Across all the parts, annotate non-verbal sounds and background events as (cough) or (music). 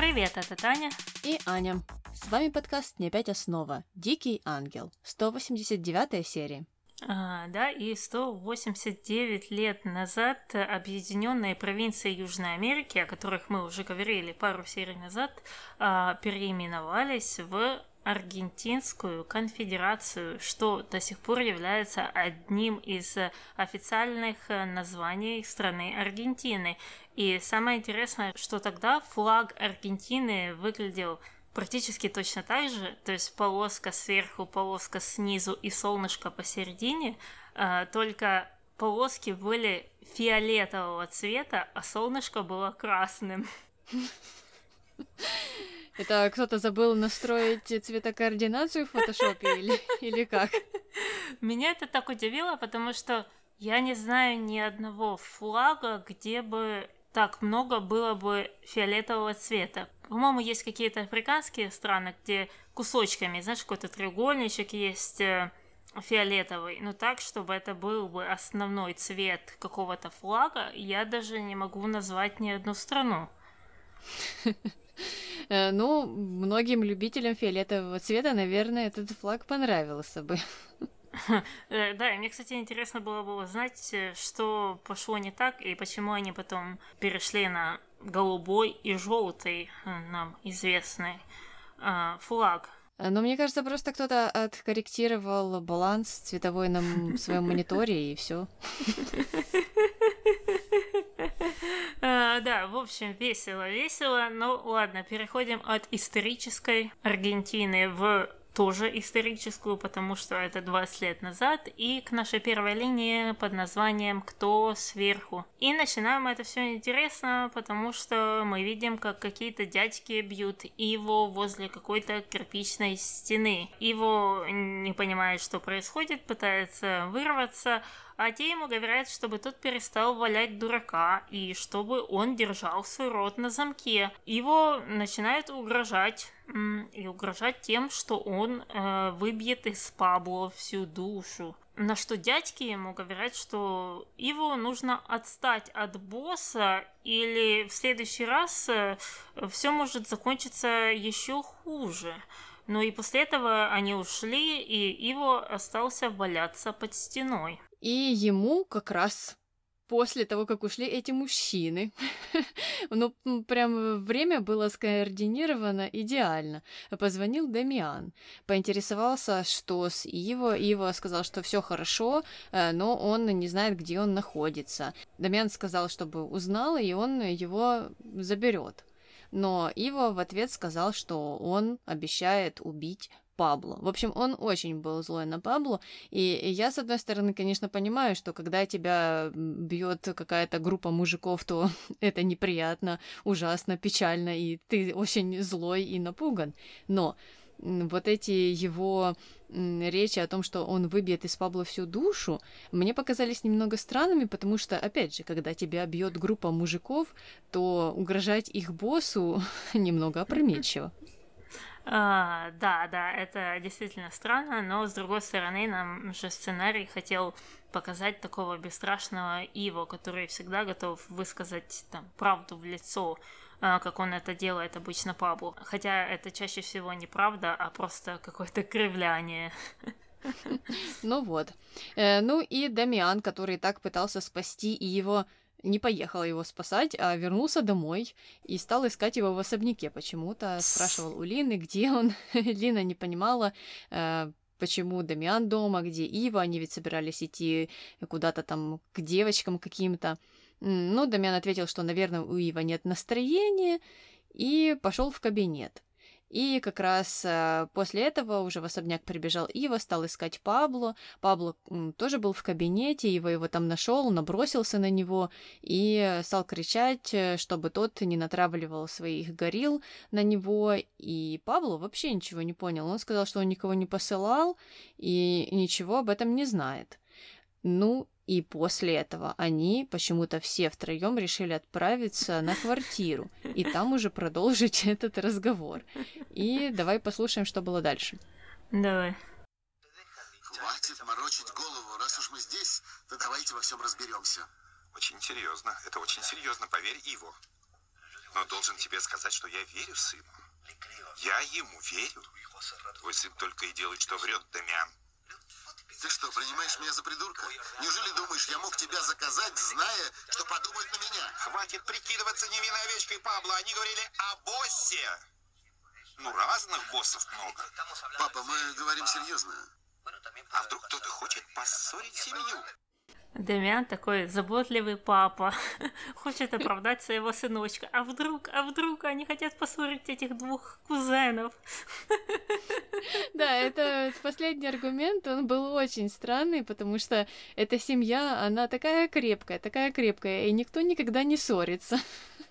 Привет, это Таня. И Аня. С вами подкаст «Не опять основа. Дикий ангел». 189 серия. А, да, и 189 лет назад объединенные провинции Южной Америки, о которых мы уже говорили пару серий назад, а, переименовались в Аргентинскую конфедерацию, что до сих пор является одним из официальных названий страны Аргентины. И самое интересное, что тогда флаг Аргентины выглядел практически точно так же, то есть полоска сверху, полоска снизу и солнышко посередине, а, только полоски были фиолетового цвета, а солнышко было красным. (laughs) Это кто-то забыл настроить цветокоординацию в фотошопе или, или как? Меня это так удивило, потому что я не знаю ни одного флага, где бы так много было бы фиолетового цвета. По-моему, есть какие-то африканские страны, где кусочками, знаешь, какой-то треугольничек есть э, фиолетовый, но так, чтобы это был бы основной цвет какого-то флага, я даже не могу назвать ни одну страну. (laughs) Э, ну, многим любителям фиолетового цвета, наверное, этот флаг понравился бы. Э, да, и мне, кстати, интересно было бы узнать, э, что пошло не так и почему они потом перешли на голубой и желтый нам известный флаг. Но мне кажется, просто кто-то откорректировал баланс цветовой на своем мониторе и все. (laughs) А, да, в общем, весело, весело. Ну ладно, переходим от исторической Аргентины в тоже историческую, потому что это 20 лет назад, и к нашей первой линии под названием «Кто сверху?». И начинаем это все интересно, потому что мы видим, как какие-то дядьки бьют Иво возле какой-то кирпичной стены. Иво не понимает, что происходит, пытается вырваться, а те ему говорят, чтобы тот перестал валять дурака и чтобы он держал свой рот на замке. Его начинают угрожать и угрожать тем, что он э, выбьет из Пабло всю душу. На что дядьки ему говорят, что его нужно отстать от босса, или в следующий раз э, все может закончиться еще хуже. Ну и после этого они ушли, и Иво остался валяться под стеной. И ему как раз после того, как ушли эти мужчины. (laughs) ну, прям время было скоординировано идеально. Позвонил Дамиан, поинтересовался, что с Иво. Иво сказал, что все хорошо, э, но он не знает, где он находится. Дамиан сказал, чтобы узнал, и он его заберет. Но Иво в ответ сказал, что он обещает убить Пабло. В общем, он очень был злой на Пабло, и я, с одной стороны, конечно, понимаю, что когда тебя бьет какая-то группа мужиков, то (laughs) это неприятно, ужасно, печально, и ты очень злой и напуган. Но вот эти его речи о том, что он выбьет из Пабло всю душу, мне показались немного странными, потому что, опять же, когда тебя бьет группа мужиков, то угрожать их боссу (laughs) немного (laughs) опрометчиво. А, да, да, это действительно странно, но с другой стороны, нам же сценарий хотел показать такого бесстрашного Иво, который всегда готов высказать там правду в лицо, а, как он это делает обычно Паблу. Хотя это чаще всего не правда, а просто какое-то кривляние. (laughs) Ну вот. Э, ну и Дамиан, который так пытался спасти и его не поехал его спасать, а вернулся домой и стал искать его в особняке почему-то. Спрашивал у Лины, где он. (laughs) Лина не понимала, э, почему Дамиан дома, где Ива. Они ведь собирались идти куда-то там к девочкам каким-то. Ну, Дамиан ответил, что, наверное, у Ива нет настроения, и пошел в кабинет. И как раз э, после этого уже в особняк прибежал Ива, стал искать Пабло. Пабло тоже был в кабинете, Ива его там нашел, набросился на него и стал кричать, э, чтобы тот не натравливал своих горил на него. И Пабло вообще ничего не понял. Он сказал, что он никого не посылал и ничего об этом не знает. Ну, и после этого они почему-то все втроем решили отправиться на квартиру и там уже продолжить (laughs) этот разговор. И давай послушаем, что было дальше. Давай. Хватит морочить голову. Раз уж мы здесь, то давайте во всем разберемся. Очень серьезно. Это очень серьезно, поверь Иву. Но должен тебе сказать, что я верю сыну. Я ему верю. Твой сын только и делает, что врет, Дамиан. Ты что, принимаешь меня за придурка? Неужели думаешь, я мог тебя заказать, зная, что подумают на меня? Хватит прикидываться невинной овечкой, Пабло. Они говорили о боссе. Ну, разных боссов много. Папа, мы говорим серьезно. А вдруг кто-то хочет поссорить семью? Демиан такой заботливый папа, (laughs) хочет оправдать своего сыночка. А вдруг, а вдруг они хотят поссорить этих двух кузенов? (laughs) Да, это последний аргумент, он был очень странный, потому что эта семья, она такая крепкая, такая крепкая, и никто никогда не ссорится.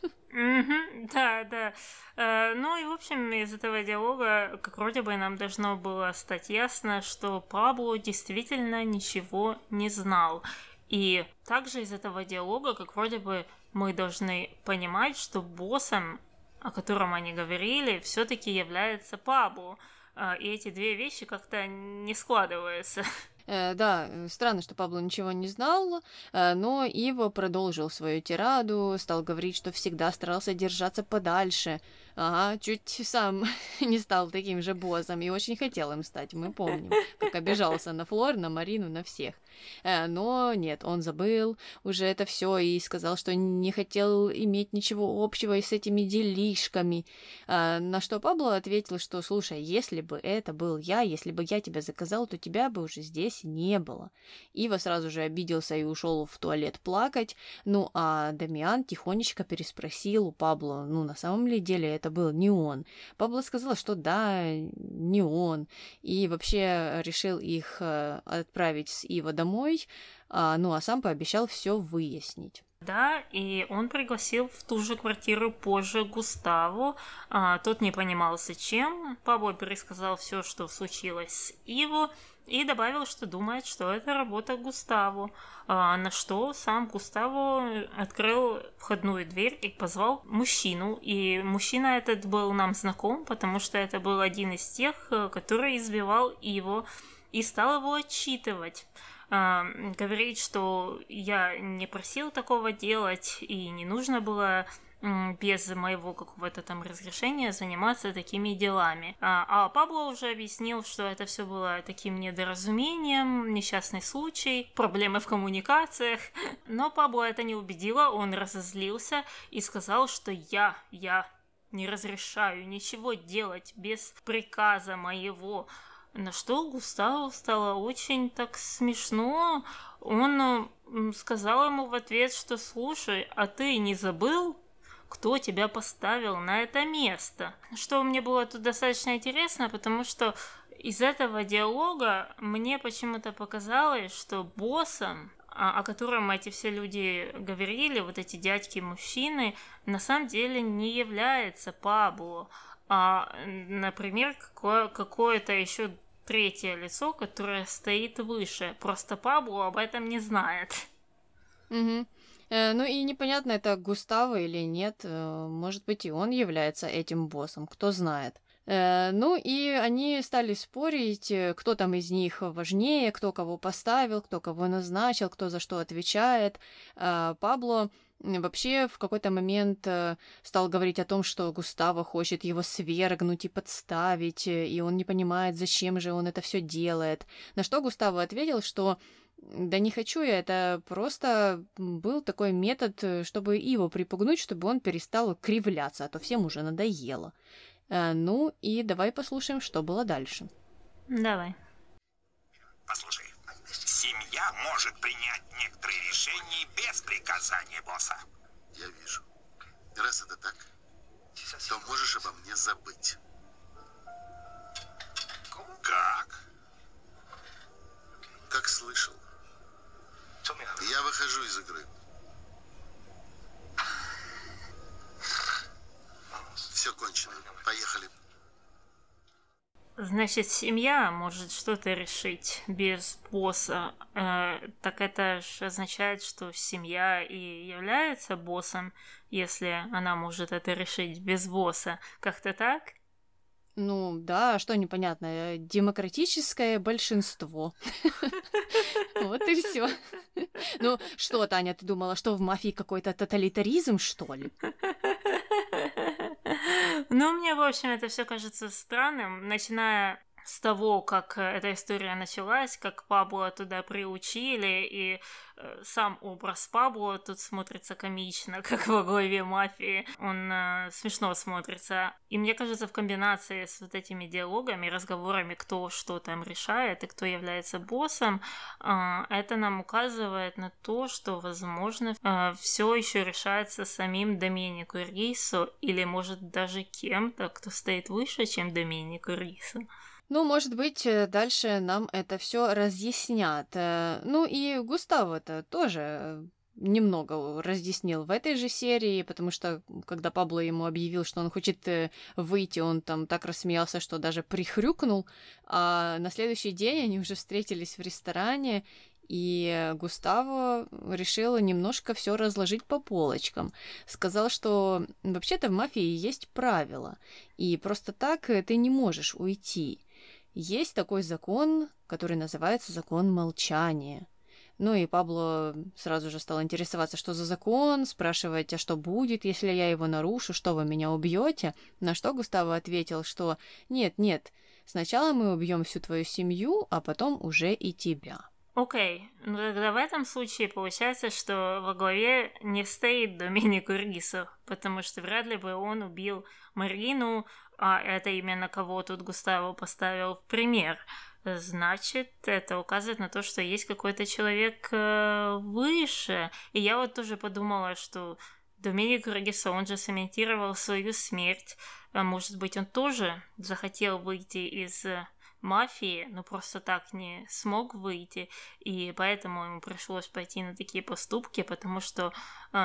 (laughs) Угу, да, да. Э, ну и, в общем, из этого диалога, как вроде бы нам должно было стать ясно, что Пабло действительно ничего не знал. И также из этого диалога, как вроде бы мы должны понимать, что боссом, о котором они говорили, все-таки является Пабло. Э, и эти две вещи как-то не складываются. (laughs) Э, да, странно, что Пабло ничего не знал, э, но Иво продолжил свою тираду, стал говорить, что всегда старался держаться подальше Ага, чуть сам (laughs) не стал таким же боссом и очень хотел им стать, мы помним, как обижался на Флор, на Марину, на всех. Э, но нет, он забыл уже это все и сказал, что не хотел иметь ничего общего и с этими делишками. Э, на что Пабло ответил, что, слушай, если бы это был я, если бы я тебя заказал, то тебя бы уже здесь не было. Ива сразу же обиделся и ушел в туалет плакать, ну а Дамиан тихонечко переспросил у Пабло, ну на самом ли деле это это был не он. Пабло сказала, что да, не он. И вообще решил их э, отправить с Ива домой, а, ну а сам пообещал все выяснить. Да, и он пригласил в ту же квартиру позже Густаву. А, тот не понимал, зачем. Пабло пересказал все, что случилось с Иво, и добавил, что думает, что это работа Густаву. А, на что сам Густаву открыл входную дверь и позвал мужчину. И мужчина этот был нам знаком, потому что это был один из тех, э, который избивал его и стал его отчитывать. А, говорить, что я не просил такого делать и не нужно было без моего какого-то там разрешения заниматься такими делами. А, а Пабло уже объяснил, что это все было таким недоразумением, несчастный случай, проблемы в коммуникациях. (laughs) Но Пабло это не убедило, он разозлился и сказал, что я, я не разрешаю ничего делать без приказа моего. На что Густаву стало очень так смешно. Он сказал ему в ответ, что слушай, а ты не забыл, кто тебя поставил на это место. Что мне было тут достаточно интересно, потому что из этого диалога мне почему-то показалось, что боссом, о котором эти все люди говорили, вот эти дядьки-мужчины, на самом деле не является Пабло, а, например, какое- какое-то еще третье лицо, которое стоит выше. Просто Пабло об этом не знает. Угу. Э, ну и непонятно, это Густаво или нет. Э, может быть, и он является этим боссом, кто знает. Э, ну и они стали спорить, кто там из них важнее, кто кого поставил, кто кого назначил, кто за что отвечает. Пабло вообще в какой-то момент стал говорить о том, что Густаво хочет его свергнуть и подставить, и он не понимает, зачем же он это все делает. На что Густаво ответил, что да не хочу я, это просто был такой метод, э, чтобы его припугнуть, чтобы он перестал кривляться, а то всем уже надоело. Э, ну и давай послушаем, что было дальше. Давай. Послушай, семья может принять некоторые решения без приказания босса. Я вижу. Раз это так, то можешь обо мне забыть. Как? Как слышал. Я выхожу из игры. Все кончено. Поехали. Значит, семья может что-то решить без босса. Э, так это же означает, что семья и является боссом, если она может это решить без босса. Как-то так? Ну да, что непонятно, демократическое большинство. (laughs) Вот и все. Ну что, Таня, ты думала, что в мафии какой-то тоталитаризм, что ли? (laughs) Ну, мне, в общем, это все кажется странным, начиная с того, как э, эта история началась, как Пабло туда приучили, и э, сам образ Пабло тут смотрится комично, (laughs) как во главе мафии. Он э, смешно смотрится. И мне кажется, в комбинации с вот этими диалогами, разговорами, кто что там решает и кто является боссом, э, это нам указывает на то, что, возможно, э, все еще решается самим Доменику Рису, или, может, даже кем-то, кто стоит выше, чем Доменику Рису. Ну, может быть, э, дальше нам это все разъяснят. Э, ну и Густаво это тоже э, немного разъяснил в этой же серии, потому что когда Пабло ему объявил, что он хочет выйти, он там так рассмеялся, что даже прихрюкнул. А на следующий день они уже встретились в ресторане, и Густаво решил немножко все разложить по полочкам. Сказал, что вообще-то в мафии есть правила, и просто так ты не можешь уйти. Есть такой закон, который называется закон молчания. Ну и Пабло сразу же стал интересоваться, что за закон, спрашивать, а что будет, если я его нарушу, что вы меня убьете? На что Густаво ответил, что нет, нет, сначала мы убьем всю твою семью, а потом уже и тебя. Окей, okay. ну тогда в этом случае получается, что во главе не стоит Доминик Ургисов, потому что вряд ли бы он убил Марину, а это именно кого тут Густаво поставил в пример, значит, это указывает на то, что есть какой-то человек э, выше. И я вот тоже подумала, что Доминик Рогиса, он же цементировал свою смерть. А может быть, он тоже захотел выйти из мафии, но просто так не смог выйти, и поэтому ему пришлось пойти на такие поступки, потому что э,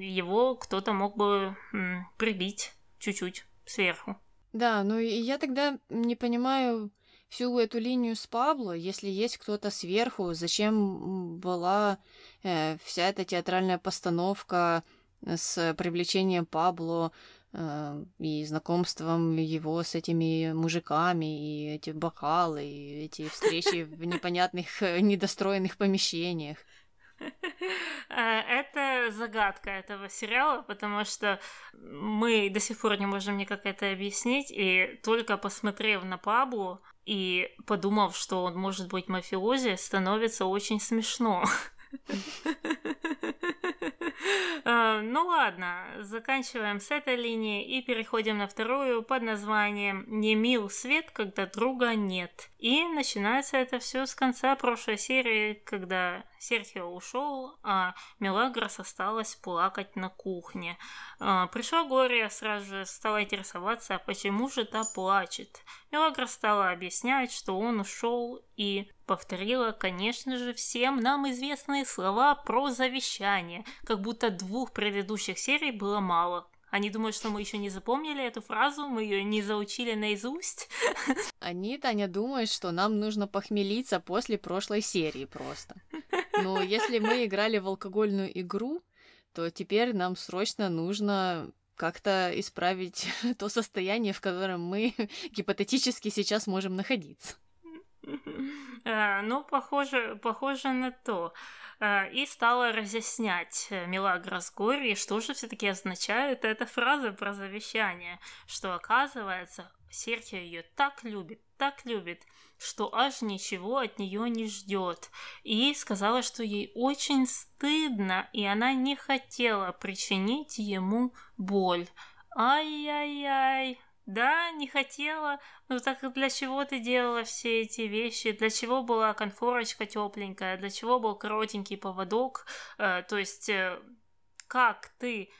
его кто-то мог бы э, прибить чуть-чуть сверху. Да, ну и я тогда не понимаю всю эту линию с Пабло, если есть кто-то сверху, зачем была э, вся эта театральная постановка с привлечением Пабло и знакомством его с этими мужиками, и эти бокалы, и эти встречи в непонятных э, недостроенных помещениях. Э, это загадка этого сериала, потому что мы до сих пор не можем никак это объяснить, и только посмотрев на Паблу и подумав, что он может быть мафиози, становится очень смешно. (laughs) Э, ну ладно, заканчиваем с этой линии и переходим на вторую под названием «Не мил свет, когда друга нет». И начинается это все с конца прошлой серии, когда Серхио ушел, а Мелагрос осталась плакать на кухне. А, пришла Глория, сразу же стала интересоваться, а почему же та плачет. Мелагрос стала объяснять, что он ушел и повторила, конечно же, всем нам известные слова про завещание, как будто двух предыдущих серий было мало. Они думают, что мы еще не запомнили эту фразу, мы ее не заучили наизусть. (laughs) Они, Таня, думают, что нам нужно похмелиться после прошлой серии просто. Но если мы играли в алкогольную игру, то теперь нам срочно нужно как-то исправить (laughs) то состояние, в котором мы (laughs) гипотетически сейчас можем находиться. А, ну, похоже, похоже на то. Э, и стала разъяснять э, Мелагрос Гори, что же все-таки означает эта фраза про завещание, что оказывается Серхио ее так любит, так любит, что аж ничего от нее не ждет. И сказала, что ей очень стыдно, и она не хотела причинить ему боль. Ай-яй-яй, да, не хотела. Ну так для чего ты делала все эти вещи? Для чего была конфорочка тепленькая? Для чего был коротенький поводок? Э, то есть, э, как ты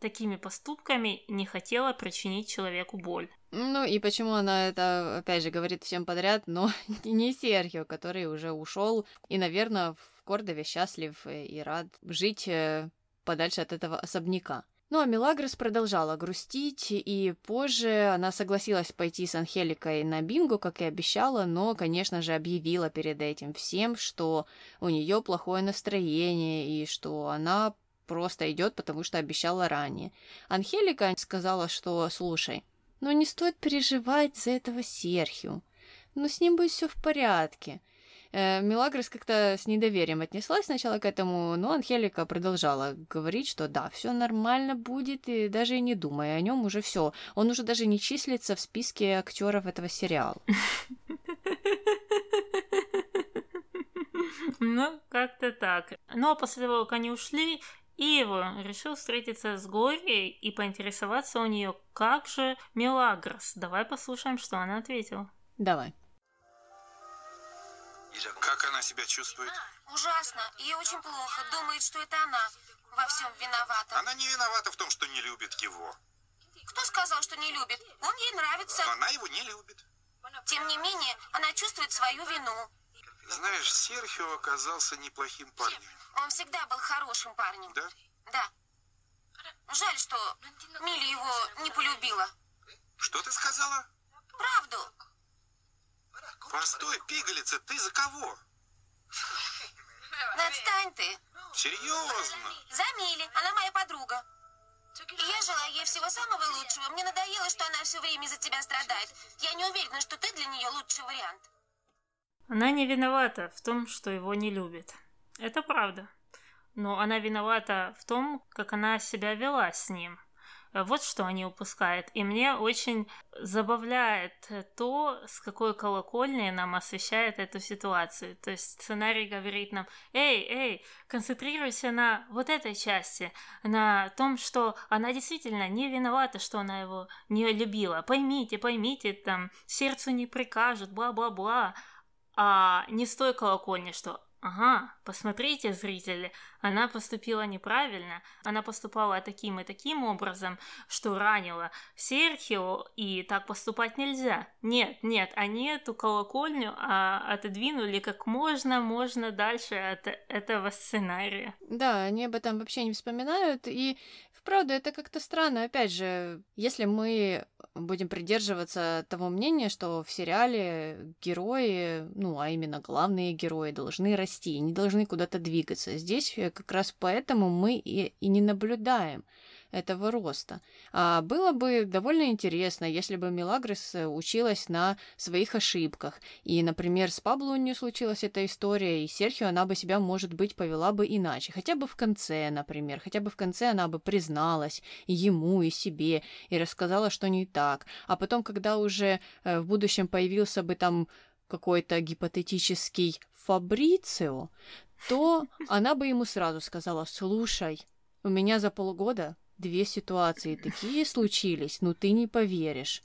такими поступками не хотела причинить человеку боль? Ну и почему она это, опять же, говорит всем подряд, но (laughs) не Серхио, который уже ушел и, наверное, в Кордове счастлив и рад жить э, подальше от этого особняка. Ну а Мелагрос продолжала грустить, и позже она согласилась пойти с Анхеликой на бинго, как и обещала, но, конечно же, объявила перед этим всем, что у нее плохое настроение и что она просто идет, потому что обещала ранее. Анхелика сказала, что «Слушай, ну не стоит переживать за этого Серхио, но с ним будет все в порядке». Э, Мелагрос как-то с недоверием отнеслась сначала к этому, но Анхелика продолжала говорить, что да, все нормально будет, и даже и не думая о нем уже все. Он уже даже не числится в списке актеров этого сериала. Ну, как-то так. Но после того, как они ушли, Ива решил встретиться с Глорией и поинтересоваться у нее, как же Мелагрос. Давай послушаем, что она ответила. Давай. Как она себя чувствует? Ужасно. Ей очень плохо. Думает, что это она во всем виновата. Она не виновата в том, что не любит его. Кто сказал, что не любит? Он ей нравится. Но она его не любит. Тем не менее, она чувствует свою вину. Знаешь, Серхио оказался неплохим парнем. Он всегда был хорошим парнем. Да? Да. Жаль, что Милли его не полюбила. Что ты сказала? Правду. Постой, пигалица, ты за кого? Отстань ты. Серьезно? За Милли. Она моя подруга. И я желаю ей всего самого лучшего. Мне надоело, что она все время из-за тебя страдает. Я не уверена, что ты для нее лучший вариант. Она не виновата в том, что его не любит. Это правда. Но она виновата в том, как она себя вела с ним. Вот что они упускают. И мне очень забавляет то, с какой колокольни нам освещает эту ситуацию. То есть сценарий говорит нам, эй, эй, концентрируйся на вот этой части, на том, что она действительно не виновата, что она его не любила. Поймите, поймите, там, сердцу не прикажут, бла-бла-бла. А не с той колокольни, что Ага, посмотрите, зрители, она поступила неправильно, она поступала таким и таким образом, что ранила Серхио, и так поступать нельзя. Нет, нет, они эту колокольню а, отодвинули как можно, можно дальше от этого сценария. Да, они об этом вообще не вспоминают, и вправду это как-то странно. Опять же, если мы будем придерживаться того мнения, что в сериале герои, ну, а именно главные герои, должны расти, не должны куда-то двигаться. Здесь как раз поэтому мы и, и не наблюдаем этого роста. А было бы довольно интересно, если бы Мелагрос э, училась на своих ошибках. И, например, с Пабло у нее случилась эта история, и Серхио она бы себя, может быть, повела бы иначе. Хотя бы в конце, например. Хотя бы в конце она бы призналась ему, и себе, и рассказала, что не так. А потом, когда уже э, в будущем появился бы там какой-то гипотетический Фабрицио, то она бы ему сразу сказала, слушай, у меня за полгода Две ситуации такие случились, ну ты не поверишь.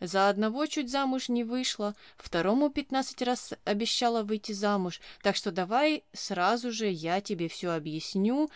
За одного чуть замуж не вышла, второму пятнадцать раз обещала выйти замуж, так что давай сразу же я тебе все объясню,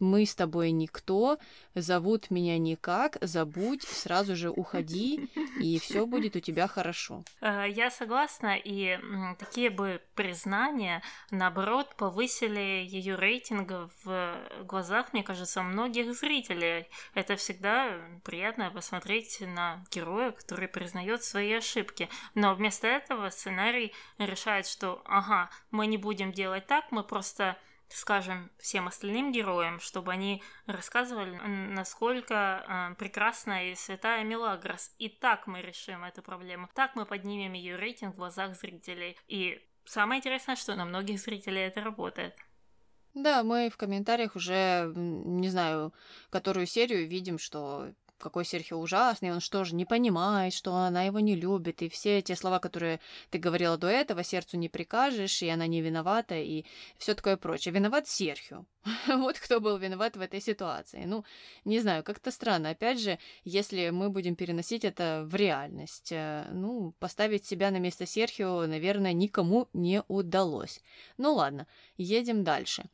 мы с тобой никто, зовут меня никак, забудь, сразу же уходи, и все будет у тебя хорошо. Э, я согласна, и такие бы признания, наоборот, повысили ее рейтинг в глазах, мне кажется, многих зрителей. Это всегда приятно посмотреть на героя, который признает свои ошибки. Но вместо этого сценарий решает, что ага, мы не будем делать так, мы просто скажем, всем остальным героям, чтобы они рассказывали, насколько э, прекрасна и святая Мелагрос. И так мы решим эту проблему. Так мы поднимем ее рейтинг в глазах зрителей. И самое интересное, что на многих зрителей это работает. Да, мы в комментариях уже, не знаю, которую серию видим, что какой Серхио ужасный, он что же, не понимает, что она его не любит, и все те слова, которые ты говорила до этого, сердцу не прикажешь, и она не виновата, и все такое прочее. Виноват Серхио. (laughs) вот кто был виноват в этой ситуации. Ну, не знаю, как-то странно. Опять же, если мы будем переносить это в реальность, э, ну, поставить себя на место Серхио, наверное, никому не удалось. Ну ладно, едем дальше.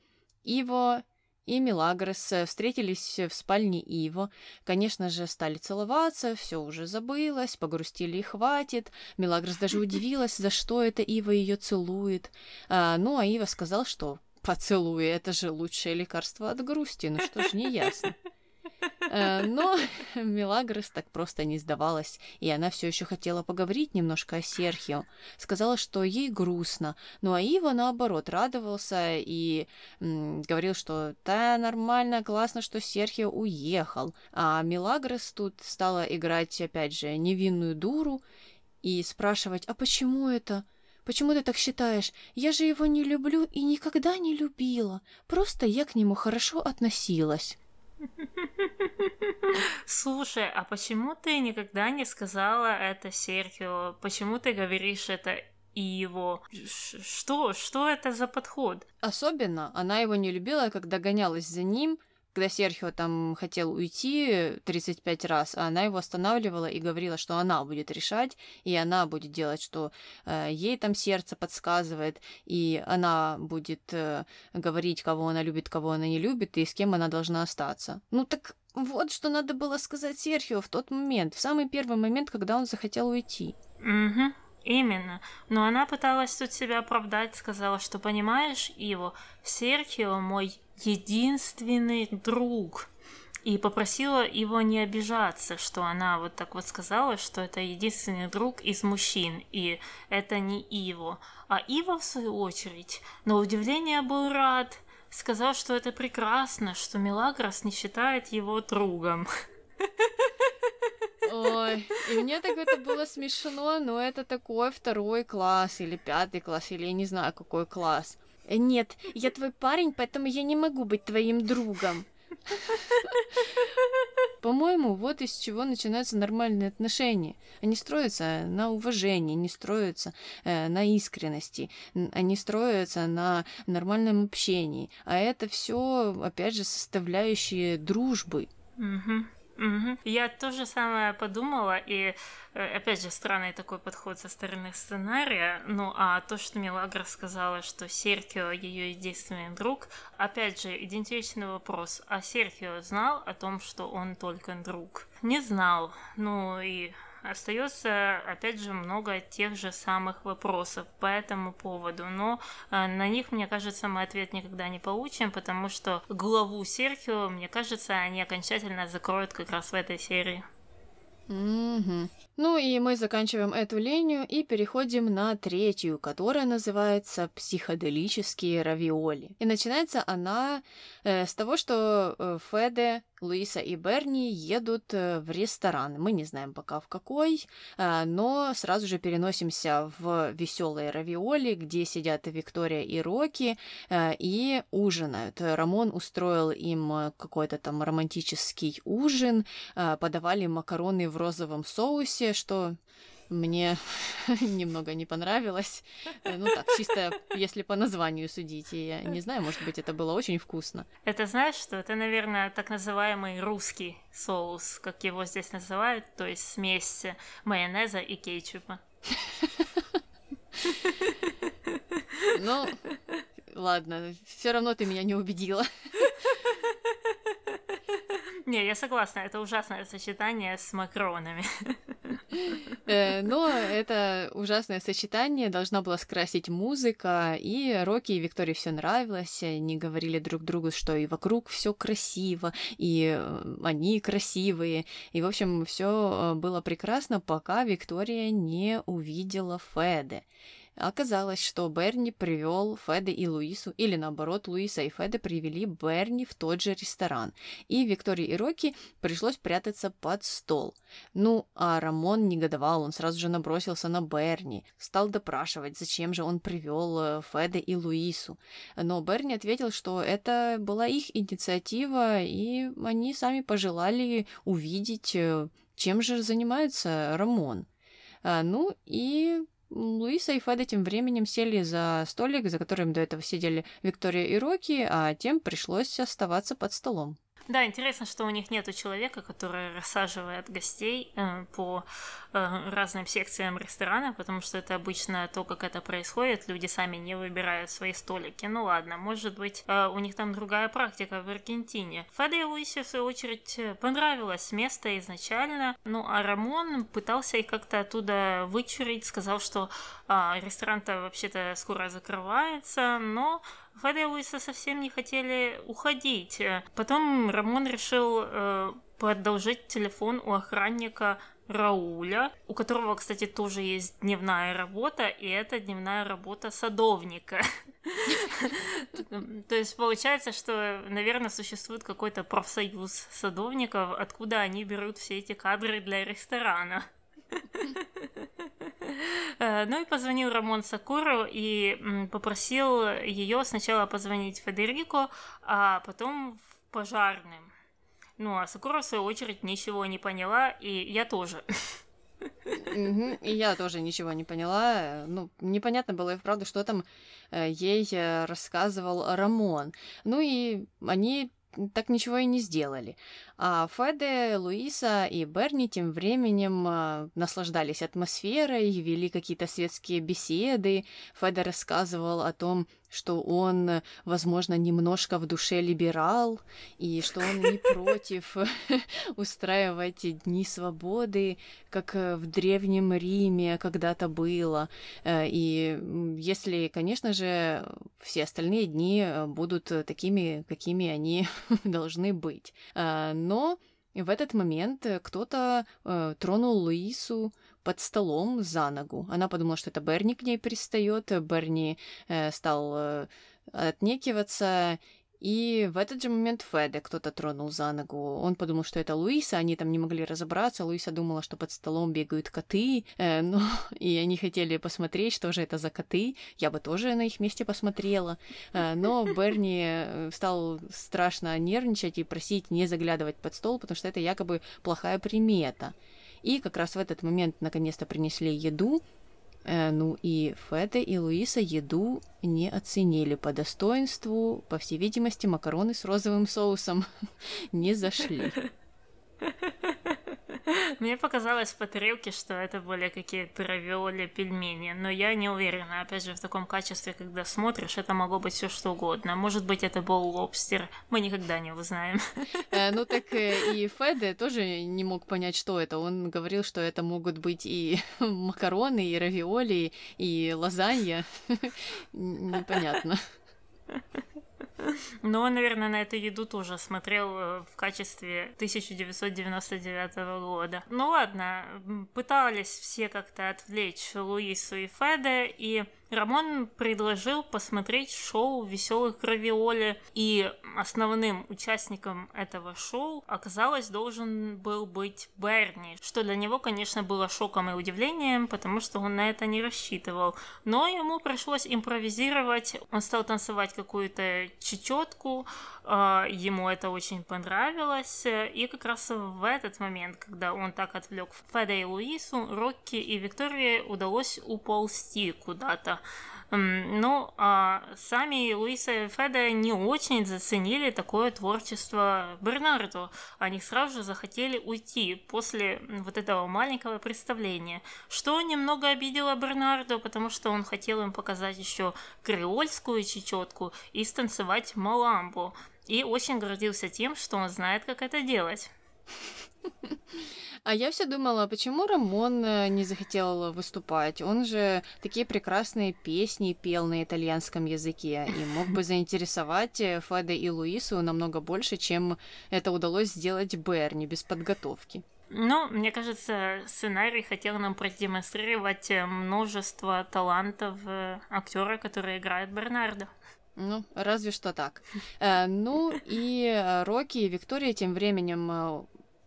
Иво и Милагрос э, встретились в спальне Иво. Конечно же, стали целоваться, все уже забылось, погрустили и хватит. Милагрос даже (laughs) удивилась, за что это Ива ее целует. А, ну, а Ива сказал, что поцелуи — это же лучшее лекарство от грусти. Ну что ж, не ясно. (laughs) Э, но (laughs) Мелагрос так просто не сдавалась, и она все еще хотела поговорить немножко о Серхио. Сказала, что ей грустно, ну а Ива, наоборот, радовался и м, говорил, что да, нормально, классно, что Серхио уехал. А Мелагрос тут стала играть, опять же, невинную дуру и спрашивать, а почему это? Почему ты так считаешь? Я же его не люблю и никогда не любила. Просто я к нему хорошо относилась». Слушай, а почему ты никогда не сказала это Серхио? Почему ты говоришь это и его. Что, что это за подход? Особенно она его не любила, когда гонялась за ним, когда Серхио там хотел уйти 35 раз, а она его останавливала и говорила, что она будет решать, и она будет делать, что э, ей там сердце подсказывает, и она будет э, говорить, кого она любит, кого она не любит, и с кем она должна остаться. Ну так вот что надо было сказать Серхио в тот момент, в самый первый момент, когда он захотел уйти. Угу. Именно. Но она пыталась тут себя оправдать, сказала, что понимаешь, Иво, Серхио мой единственный друг. И попросила его не обижаться, что она вот так вот сказала, что это единственный друг из мужчин, и это не Иво. А Иво, в свою очередь, на удивление был рад, сказал, что это прекрасно, что Мелагрос не считает его другом. Ой, и мне так это было смешно, но это такой второй класс или пятый класс, или я не знаю, какой класс. Нет, я твой парень, поэтому я не могу быть твоим другом. (laughs) По-моему, вот из чего начинаются нормальные отношения. Они строятся на уважении, не строятся э, на искренности, они строятся на нормальном общении. А это все, опять же, составляющие дружбы. Угу. Угу. Я тоже самое подумала, и э, опять же странный такой подход со стороны сценария. Ну а то, что Милагра сказала, что Серхио ее единственный друг, опять же идентичный вопрос. А Серхио знал о том, что он только друг? Не знал. Ну и остается, опять же, много тех же самых вопросов по этому поводу, но э, на них, мне кажется, мы ответ никогда не получим, потому что главу Серхио, мне кажется, они окончательно закроют как раз в этой серии. Угу. Ну и мы заканчиваем эту линию и переходим на третью, которая называется «Психоделические равиоли». И начинается она э, с того, что э, Феде Луиса и Берни едут э, в ресторан. Мы не знаем пока в какой, э, но сразу же переносимся в веселые равиоли, где сидят Виктория и Рокки э, и ужинают. Рамон устроил им какой-то там романтический ужин, подавали макароны в розовом соусе, что мне (laughs) немного не понравилось. Э, ну так, чисто если по названию судить, я не знаю, может быть, это было очень вкусно. Это знаешь что? Это, наверное, так называемый русский соус, как его здесь называют, то есть смесь майонеза и кетчупа. Ну, ладно, все равно ты меня не убедила. Не, я согласна, это ужасное сочетание с макронами. (laughs) Э, но это ужасное сочетание. Должна была скрасить музыка, и Рокки и Виктории все нравилось, они говорили друг другу, что и вокруг все красиво, и э, они красивые, и, в общем, все э, было прекрасно, пока Виктория не увидела Феде. Оказалось, что Берни привел Феде и Луису, или наоборот, Луиса и Феде привели Берни в тот же ресторан. И Виктории и Рокки пришлось прятаться под стол. Ну, а Рамон негодовал, он сразу же набросился на Берни, стал допрашивать, зачем же он привел э, Феде и Луису. Но Берни ответил, что это была их инициатива, и они сами пожелали увидеть, э, чем же занимается Рамон. А, ну и Луиса и Феда тем временем сели за столик, за которым до этого сидели Виктория и Рокки, а тем пришлось оставаться под столом. Да, интересно, что у них нету человека, который рассаживает гостей э, по э, разным секциям ресторана, потому что это обычно то, как это происходит, люди сами не выбирают свои столики. Ну ладно, может быть, э, у них там другая практика в Аргентине. Фаде Луисе, в свою очередь, понравилось место изначально, ну а Рамон пытался их как-то оттуда вычурить, сказал, что э, ресторан-то вообще-то скоро закрывается, но Фадеуиса совсем не хотели уходить. Потом Рамон решил э, продолжить телефон у охранника Рауля, у которого, кстати, тоже есть дневная работа, и это дневная работа садовника. (laughs) То есть получается, что, наверное, существует какой-то профсоюз садовников, откуда они берут все эти кадры для ресторана. Э, ну и позвонил Рамон Сакуру и попросил ее сначала позвонить Федерико, а потом пожарным. Ну, а Сакура, в свою очередь, ничего не поняла, и я тоже. И я тоже ничего не поняла. Ну, непонятно было и вправду, что там э, ей э, рассказывал Рамон. Ну и они так ничего и не сделали. А Феде, Луиса и Берни тем временем э, наслаждались атмосферой, вели какие-то светские беседы. Феде рассказывал о том, что он, возможно, немножко в душе либерал, и что он не против (laughs) устраивать дни свободы, как в Древнем Риме когда-то было. Э, и если, конечно же, все остальные дни будут такими, какими они (laughs) должны быть. Э, но в этот момент кто-то э, тронул Луису под столом за ногу. Она подумала, что это Берни к ней пристает. Берни э, стал э, отнекиваться. И в этот же момент Феде кто-то тронул за ногу. Он подумал, что это Луиса, они там не могли разобраться. Луиса думала, что под столом бегают коты, э, ну, (laughs) и они хотели посмотреть, что же это за коты. Я бы тоже на их месте посмотрела. Э, но Берни э, стал страшно нервничать и просить не заглядывать под стол, потому что это якобы плохая примета. И как раз в этот момент наконец-то принесли еду. Э, ну и Феде и Луиса еду не оценили по достоинству. По всей видимости, макароны с розовым соусом (laughs) не зашли. (laughs) (laughs) Мне показалось по тарелке, что это были какие-то равиоли, пельмени, но я не уверена. Опять же, в таком качестве, когда смотришь, это могло быть все что угодно. Может быть, это был лобстер, мы никогда не узнаем. (laughs) Э, ну так э, и Феде тоже не мог понять, что это. Он говорил, что это могут быть и (laughs) макароны, и равиоли, и лазанья. Непонятно. Но он, наверное, на эту еду тоже смотрел э, в качестве 1999 года. Ну ладно, пытались все как-то отвлечь Луису и Феде, и Рамон предложил посмотреть шоу «Веселых равиоли», и основным участником этого шоу оказалось должен был быть Берни, что для него, конечно, было шоком и удивлением, потому что он на это не рассчитывал. Но ему пришлось импровизировать, он стал танцевать какую-то чечетку, а, ему это очень понравилось, и как раз в этот момент, когда он так отвлек Феда и Луису, Рокки и Виктории удалось уползти куда-то ну, а сами Луиса и Феда не очень заценили такое творчество Бернардо. Они сразу же захотели уйти после вот этого маленького представления, что немного обидело Бернардо, потому что он хотел им показать еще креольскую чечетку и станцевать маламбу. И очень гордился тем, что он знает, как это делать. А я все думала, почему Рамон э, не захотел выступать? Он же такие прекрасные песни пел на итальянском языке и мог бы заинтересовать э, Феда и Луису намного больше, чем это удалось сделать Берни без подготовки. Ну, мне кажется, сценарий хотел нам продемонстрировать э, множество талантов актера, который играет Бернардо. Ну, разве что так. ну и Рокки и Виктория тем временем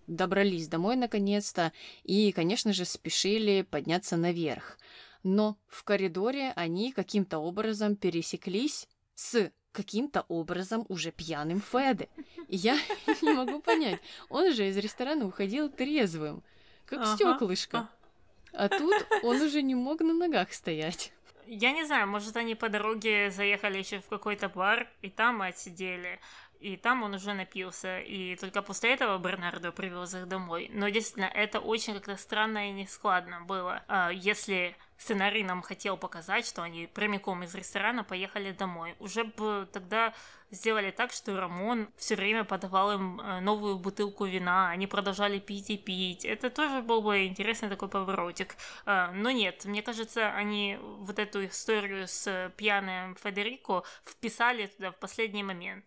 добрались домой наконец-то и, конечно же, спешили подняться наверх. Но в коридоре они каким-то образом пересеклись с каким-то образом уже пьяным Феде. И я (laughs) не могу понять, он же из ресторана уходил трезвым, как ага. стеклышко. А тут он уже не мог на ногах стоять. Я не знаю, может, они по дороге заехали еще в какой-то бар, и там отсидели и там он уже напился, и только после этого Бернардо привез их домой. Но действительно, это очень как-то странно и нескладно было, а, если сценарий нам хотел показать, что они прямиком из ресторана поехали домой. Уже бы тогда сделали так, что Рамон все время подавал им э, новую бутылку вина, они продолжали пить и пить. Это тоже был бы интересный такой поворотик. А, но нет, мне кажется, они вот эту историю с пьяным Федерико вписали туда в последний момент.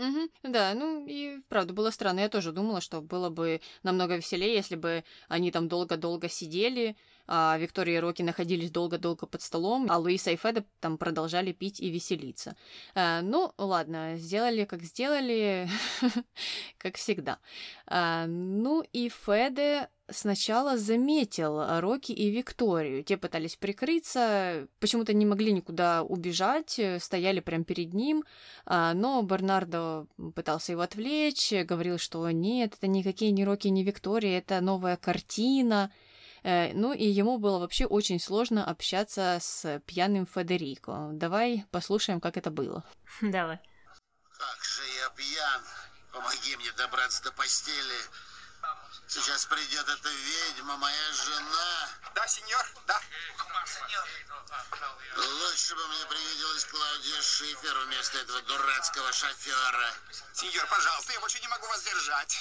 Угу, да, ну и правда было странно. Я тоже думала, что было бы намного веселее, если бы они там долго-долго сидели, а Виктория и Рокки находились долго-долго под столом, а Луиса и Феда там продолжали пить и веселиться. А, ну, ладно, сделали как сделали, (laughs) как всегда. А, ну и Феде сначала заметил Рокки и Викторию. Те пытались прикрыться, почему-то не могли никуда убежать, э, стояли прямо перед ним, а, но Бернардо пытался его отвлечь, говорил, что нет, это никакие не Рокки, не Виктория, это новая картина. Э, ну и ему было вообще очень сложно общаться с пьяным Федерико. Давай послушаем, как это было. Давай. Как же я пьян. Помоги мне добраться до постели. Сейчас придет эта ведьма, моя жена. Да, сеньор, да. Лучше бы мне привиделась Клаудия Шифер вместо этого дурацкого шофера. Сеньор, пожалуйста, я больше не могу вас держать.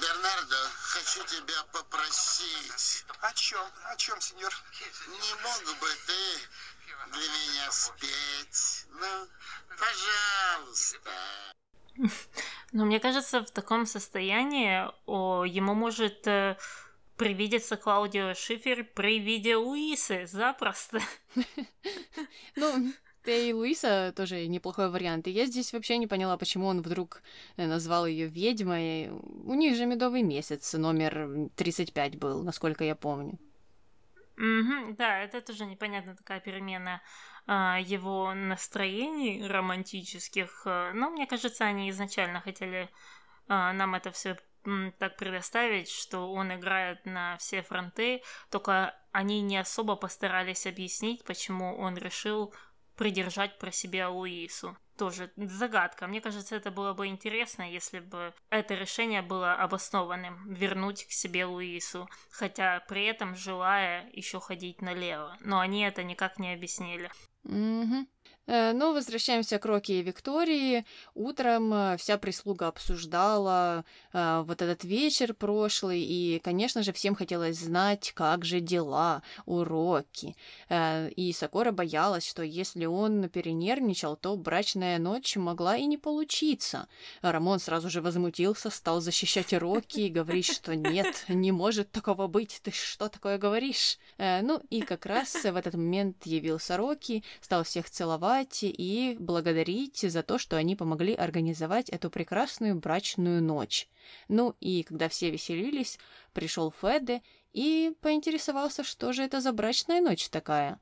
Бернардо, хочу тебя попросить. О чем? О чем, сеньор? Не мог бы ты для меня спеть? Ну, пожалуйста. (laughs) Но мне кажется, в таком состоянии о, ему может э, привидеться Клаудио Шифер при виде Луисы запросто. (laughs) Ну, и Луиса тоже неплохой вариант. И я здесь вообще не поняла, почему он вдруг э, назвал ее ведьмой. У них же медовый месяц, номер 35 был, насколько я помню. Угу, да, это тоже непонятная такая перемена а, его настроений романтических. А, но мне кажется, они изначально хотели а, нам это все так предоставить, что он играет на все фронты, только они не особо постарались объяснить, почему он решил придержать про себя Луису. Тоже загадка. Мне кажется, это было бы интересно, если бы это решение было обоснованным, вернуть к себе Луису, хотя при этом желая еще ходить налево. Но они это никак не объяснили. Угу. Э, Но ну, возвращаемся к Роке и Виктории. Утром э, вся прислуга обсуждала э, вот этот вечер прошлый, и, конечно же, всем хотелось знать, как же дела у Рокки. И Сокора боялась, что если он перенервничал, то брачная ночь могла и не получиться. Рамон сразу же возмутился, стал защищать Рокки и говорить, что нет, не может такого быть, ты что такое говоришь? Ну и как раз в этот момент явился Рокки, стал всех целовать, и благодарить за то, что они помогли организовать эту прекрасную брачную ночь. Ну и когда все веселились, пришел Феде и поинтересовался, что же это за брачная ночь такая.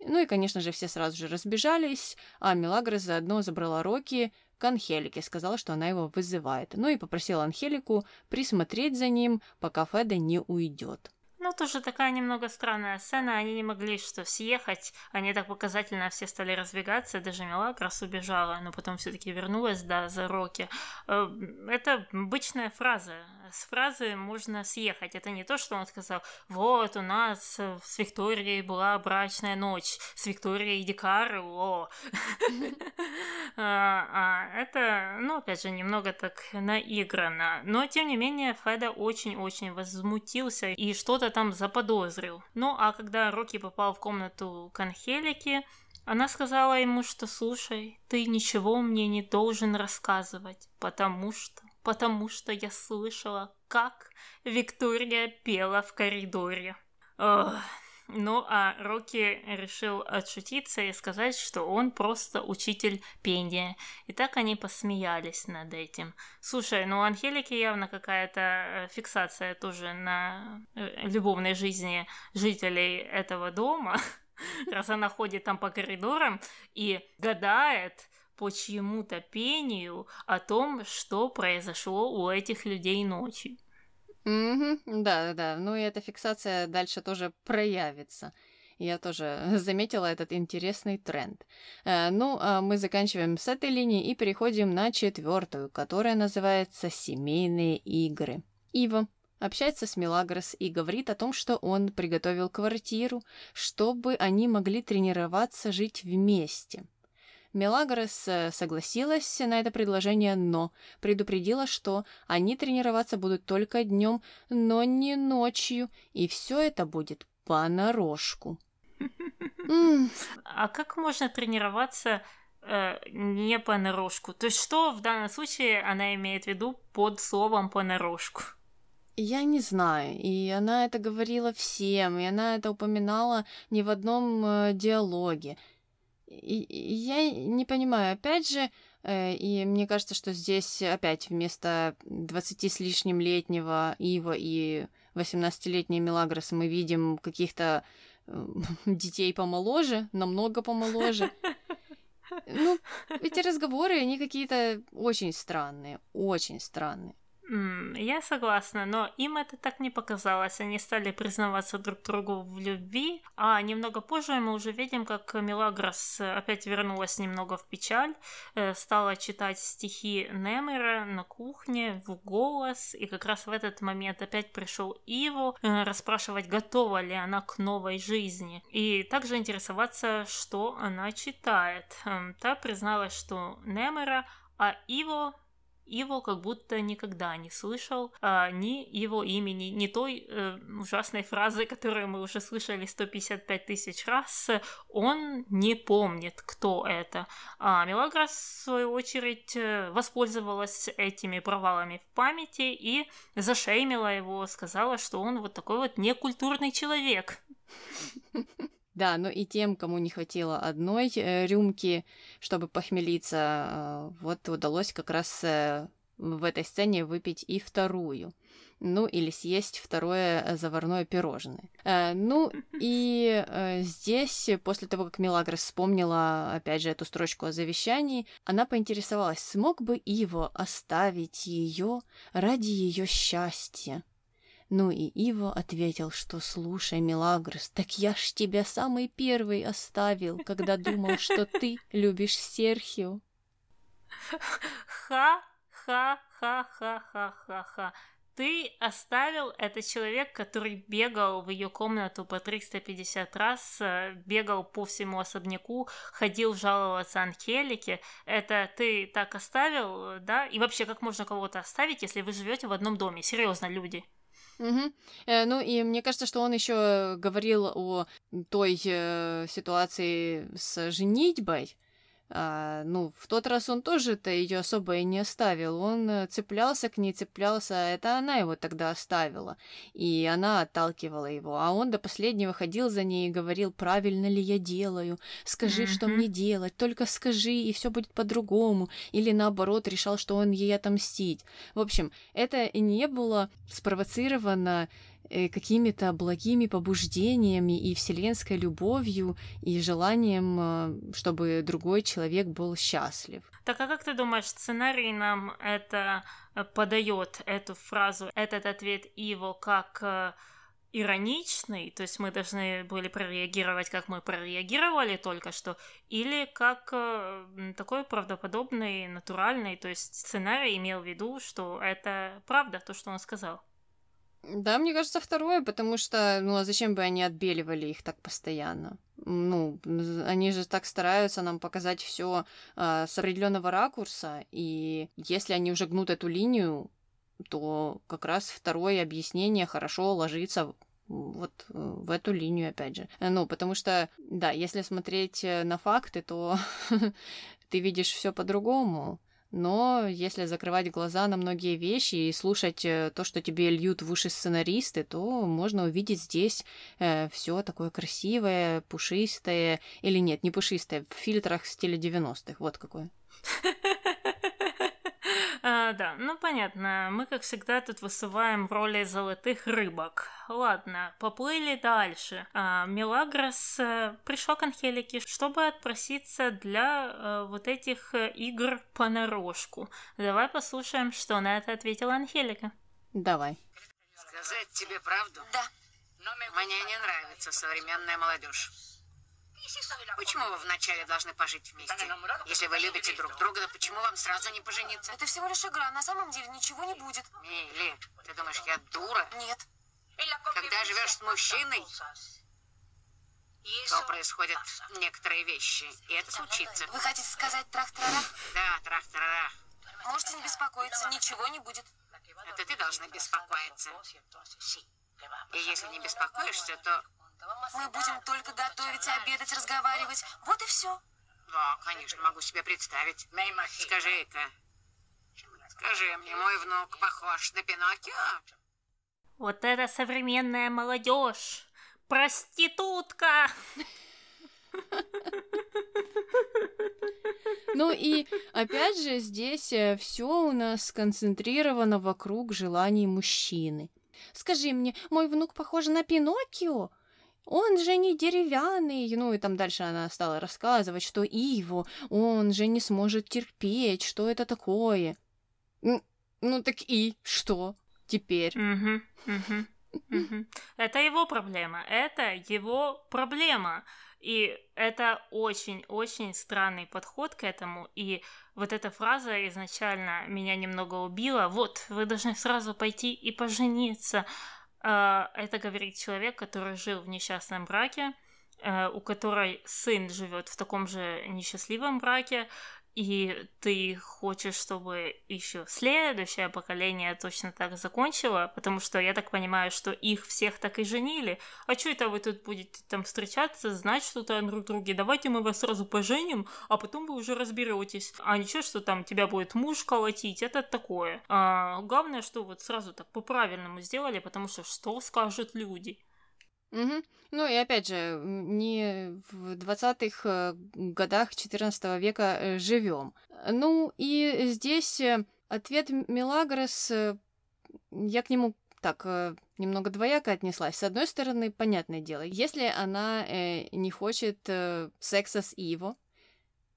Ну и, конечно же, все сразу же разбежались, а Мелагра заодно забрала Рокки к Анхелике, сказала, что она его вызывает. Ну и попросила Анхелику присмотреть за ним, пока Феде не уйдет. Ну, тоже такая немного странная сцена. Они не могли что съехать. Они так показательно все стали разбегаться. Даже Мелагрос убежала, но потом все-таки вернулась, да, за Роки. Э, это обычная фраза. С фразы можно съехать. Это не то, что он сказал, вот, у нас с Викторией была брачная ночь. С Викторией и Дикары, о. (laughs) А, а это, ну, опять же, немного так наиграно. Но, тем не менее, Феда очень-очень возмутился и что-то там заподозрил. Ну, а когда Рокки попал в комнату к Анхелике, она сказала ему, что «Слушай, ты ничего мне не должен рассказывать, потому что, потому что я слышала, как Виктория пела в коридоре». Ох, ну, а Рокки решил отшутиться и сказать, что он просто учитель пения. И так они посмеялись над этим. Слушай, ну у Анхелики явно какая-то э, фиксация тоже на э, любовной жизни жителей этого дома. (laughs) Раз она ходит там по коридорам и гадает по чьему-то пению о том, что произошло у этих людей ночью. Угу, да-да-да. Ну и эта фиксация дальше тоже проявится. Я тоже (laughs) заметила этот интересный тренд. Э, ну, а мы заканчиваем с этой линии и переходим на четвертую, которая называется «Семейные игры». Ива общается с Мелагрос и говорит о том, что он приготовил квартиру, чтобы они могли тренироваться жить вместе – Мелагрос э, согласилась на это предложение, но предупредила, что они тренироваться будут только днем, но не ночью, и все это будет понарошку. А как можно тренироваться э, не понарошку? То есть что в данном случае она имеет в виду под словом понарошку? Я не знаю, и она это говорила всем, и она это упоминала не в одном э, диалоге. И, я не понимаю, опять же, э, и мне кажется, что здесь опять вместо 20 с лишним летнего Ива и 18-летней Мелагрос мы видим каких-то э, (laughs) детей помоложе, намного помоложе. (laughs) Ну, эти разговоры, они какие-то очень странные, очень странные. Я согласна, но им это так не показалось. Они стали признаваться друг другу в любви, а немного позже мы уже видим, как Мелагрос опять вернулась немного в печаль, э, стала читать стихи Немера на кухне в голос, и как раз в этот момент опять пришел Иво э, расспрашивать, готова ли она к новой жизни, и также интересоваться, что она читает. Эм, та призналась, что Немера, а Иво его как будто никогда не слышал а, ни его имени, ни той э, ужасной фразы, которую мы уже слышали 155 тысяч раз. Он не помнит, кто это. А Мелагрос, в свою очередь, э, воспользовалась этими провалами в памяти и зашеймила его, сказала, что он вот такой вот некультурный человек. (laughs) Да, но и тем, кому не хватило одной э, рюмки, чтобы похмелиться, э, вот удалось как раз э, в этой сцене выпить и вторую. Ну, или съесть второе заварное пирожное. Ну, и здесь, после того, как Мелагрос вспомнила, опять же, эту строчку о завещании, она поинтересовалась, смог бы Иво оставить ее ради ее счастья. Ну и Иво ответил, что «Слушай, Мелагрос, так я ж тебя самый первый оставил, когда думал, что ты любишь Серхио». Ха-ха-ха-ха-ха-ха. Ты оставил этот человек, который бегал в ее комнату по 350 раз, э, бегал по всему особняку, ходил жаловаться Анхелике. Это ты так оставил, да? И вообще, как можно кого-то оставить, если вы живете в одном доме? Серьезно, люди. Угу. Ну и мне кажется, что он еще говорил о той э, ситуации с женитьбой, а, ну, в тот раз он тоже-то ее особо и не оставил. Он э, цеплялся к ней, цеплялся, а это она его тогда оставила. И она отталкивала его. А он до последнего ходил за ней и говорил, правильно ли я делаю, скажи, mm-hmm. что мне делать, только скажи, и все будет по-другому. Или наоборот, решал, что он ей отомстить. В общем, это не было спровоцировано какими-то благими побуждениями и вселенской любовью и желанием, э, чтобы другой человек был счастлив. Так а как ты думаешь, сценарий нам это э, подает эту фразу, этот ответ Иво как ироничный, то есть мы должны были прореагировать, как мы прореагировали только что, или как э, такой правдоподобный, натуральный, то есть сценарий имел в виду, что это правда, то, что он сказал. Да, мне кажется, второе, потому что, ну, а зачем бы они отбеливали их так постоянно? Ну, они же так стараются нам показать все э, с определенного ракурса, и если они уже гнут эту линию, то как раз второе объяснение хорошо ложится вот э, в эту линию, опять же. Ну, потому что, да, если смотреть э, на факты, то (laughs) ты видишь все по-другому. Но если закрывать глаза на многие вещи и слушать э, то, что тебе льют в уши сценаристы, то можно увидеть здесь э, все такое красивое, пушистое, или нет, не пушистое, в фильтрах стиля 90-х. Вот какое. (laughs) А, да, ну понятно. Мы, как всегда, тут высываем в роли золотых рыбок. Ладно, поплыли дальше. А, Мелагрос а, пришел к Анхелике, чтобы отпроситься для а, вот этих а, игр понарошку. Давай послушаем, что на это ответила Анхелика. Давай. Сказать тебе правду? Да. Мне не нравится современная молодежь. Почему вы вначале должны пожить вместе? Если вы любите друг друга, то почему вам сразу не пожениться? Это всего лишь игра, на самом деле ничего не будет. Милли, ты думаешь, я дура? Нет. Когда живешь с мужчиной, то происходят некоторые вещи, и это случится. Вы хотите сказать трах-тарарах? Да, трах-тарарах. Можете не беспокоиться, ничего не будет. Это ты должна беспокоиться. И если не беспокоишься, то мы будем только готовить, обедать, разговаривать. Вот и все. Да, конечно, могу себе представить. Скажи-ка, скажи мне, мой внук похож на Пиноккио? Вот это современная молодежь! Проститутка! Ну и опять же здесь все у нас сконцентрировано вокруг желаний мужчины. Скажи мне, мой внук похож на Пиноккио? Он же не деревянный. Ну и там дальше она стала рассказывать, что Иво, он же не сможет терпеть, что это такое. Ну так и что теперь? Это его проблема. Это его проблема. И это очень-очень странный подход к этому. И вот эта фраза изначально меня немного убила. Вот, вы должны сразу пойти и пожениться. А, это говорит человек, который жил в несчастном браке, э, у которой сын живет в таком же несчастливом браке, и ты хочешь, чтобы еще следующее поколение точно так закончило, потому что я так понимаю, что их всех так и женили. А что это вы тут будете там встречаться, знать что-то друг друге? Давайте мы вас сразу поженим, а потом вы уже разберетесь. А ничего, что там тебя будет муж колотить, это такое. А, главное, что вот сразу так по-правильному сделали, потому что что скажут люди? Угу. Ну и опять же, не в 20-х э, годах 14 века э, живем. Ну и здесь э, ответ Мелагрос, я к нему так немного двояко отнеслась. С одной стороны, понятное дело, если она не хочет секса с Иво,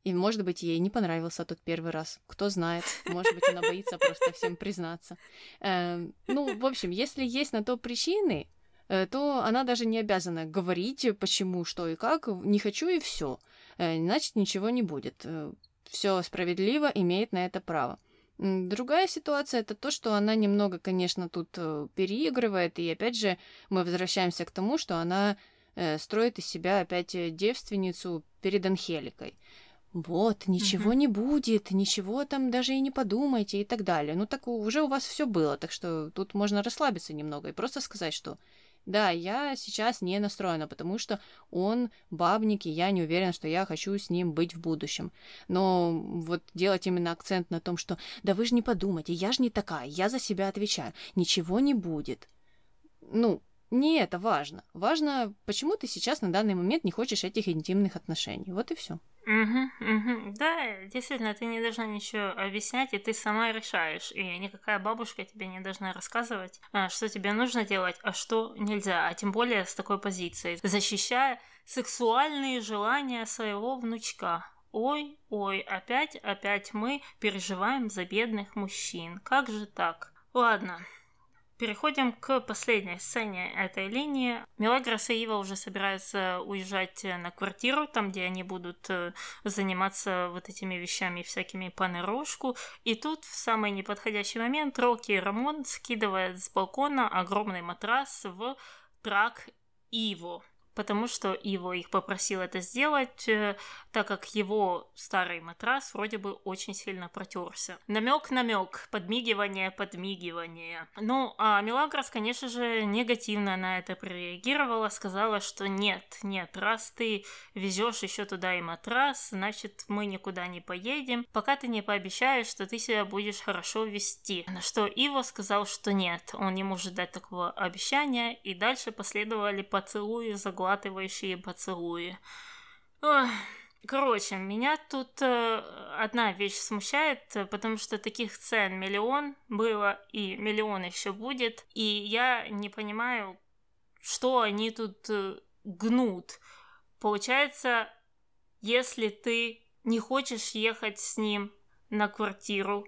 и, может быть, ей не понравился тот первый раз. Кто знает. Может быть, она боится просто всем признаться. Э, ну, в общем, если есть на то причины, то она даже не обязана говорить, почему, что и как, не хочу и все. Э, Значит, ничего не будет. Э, все справедливо, имеет на это право. Другая ситуация это то, что она немного, конечно, тут переигрывает, и опять же мы возвращаемся к тому, что она строит из себя опять девственницу перед Анхеликой. Вот, ничего угу. не будет, ничего там даже и не подумайте и так далее. Ну так уже у вас все было, так что тут можно расслабиться немного и просто сказать, что да, я сейчас не настроена, потому что он бабник, и я не уверена, что я хочу с ним быть в будущем. Но вот делать именно акцент на том, что да вы же не подумайте, я же не такая, я за себя отвечаю, ничего не будет. Ну, не это важно. Важно, почему ты сейчас на данный момент не хочешь этих интимных отношений. Вот и все. Угу, угу. Да, действительно, ты не должна ничего объяснять, и ты сама решаешь. И никакая бабушка тебе не должна рассказывать, а, что тебе нужно делать, а что нельзя. А тем более с такой позицией, защищая сексуальные желания своего внучка. Ой, ой, опять, опять мы переживаем за бедных мужчин. Как же так? Ладно, Переходим к последней сцене этой линии. Мелагрос и Ива уже собираются уезжать на квартиру, там, где они будут э, заниматься вот этими вещами всякими понырушку. И тут в самый неподходящий момент Рокки и Рамон скидывают с балкона огромный матрас в трак Иву потому что Иво их попросил это сделать, э, так как его старый матрас вроде бы очень сильно протерся. Намек, намек, подмигивание, подмигивание. Ну, а Мелагрос, конечно же, негативно на это прореагировала, сказала, что нет, нет, раз ты везешь еще туда и матрас, значит, мы никуда не поедем, пока ты не пообещаешь, что ты себя будешь хорошо вести. На что Иво сказал, что нет, он не может дать такого обещания, и дальше последовали поцелуи за заглатывающие поцелуи. Ох. Короче, меня тут э, одна вещь смущает, потому что таких цен миллион было и миллион еще будет, и я не понимаю, что они тут э, гнут. Получается, если ты не хочешь ехать с ним на квартиру,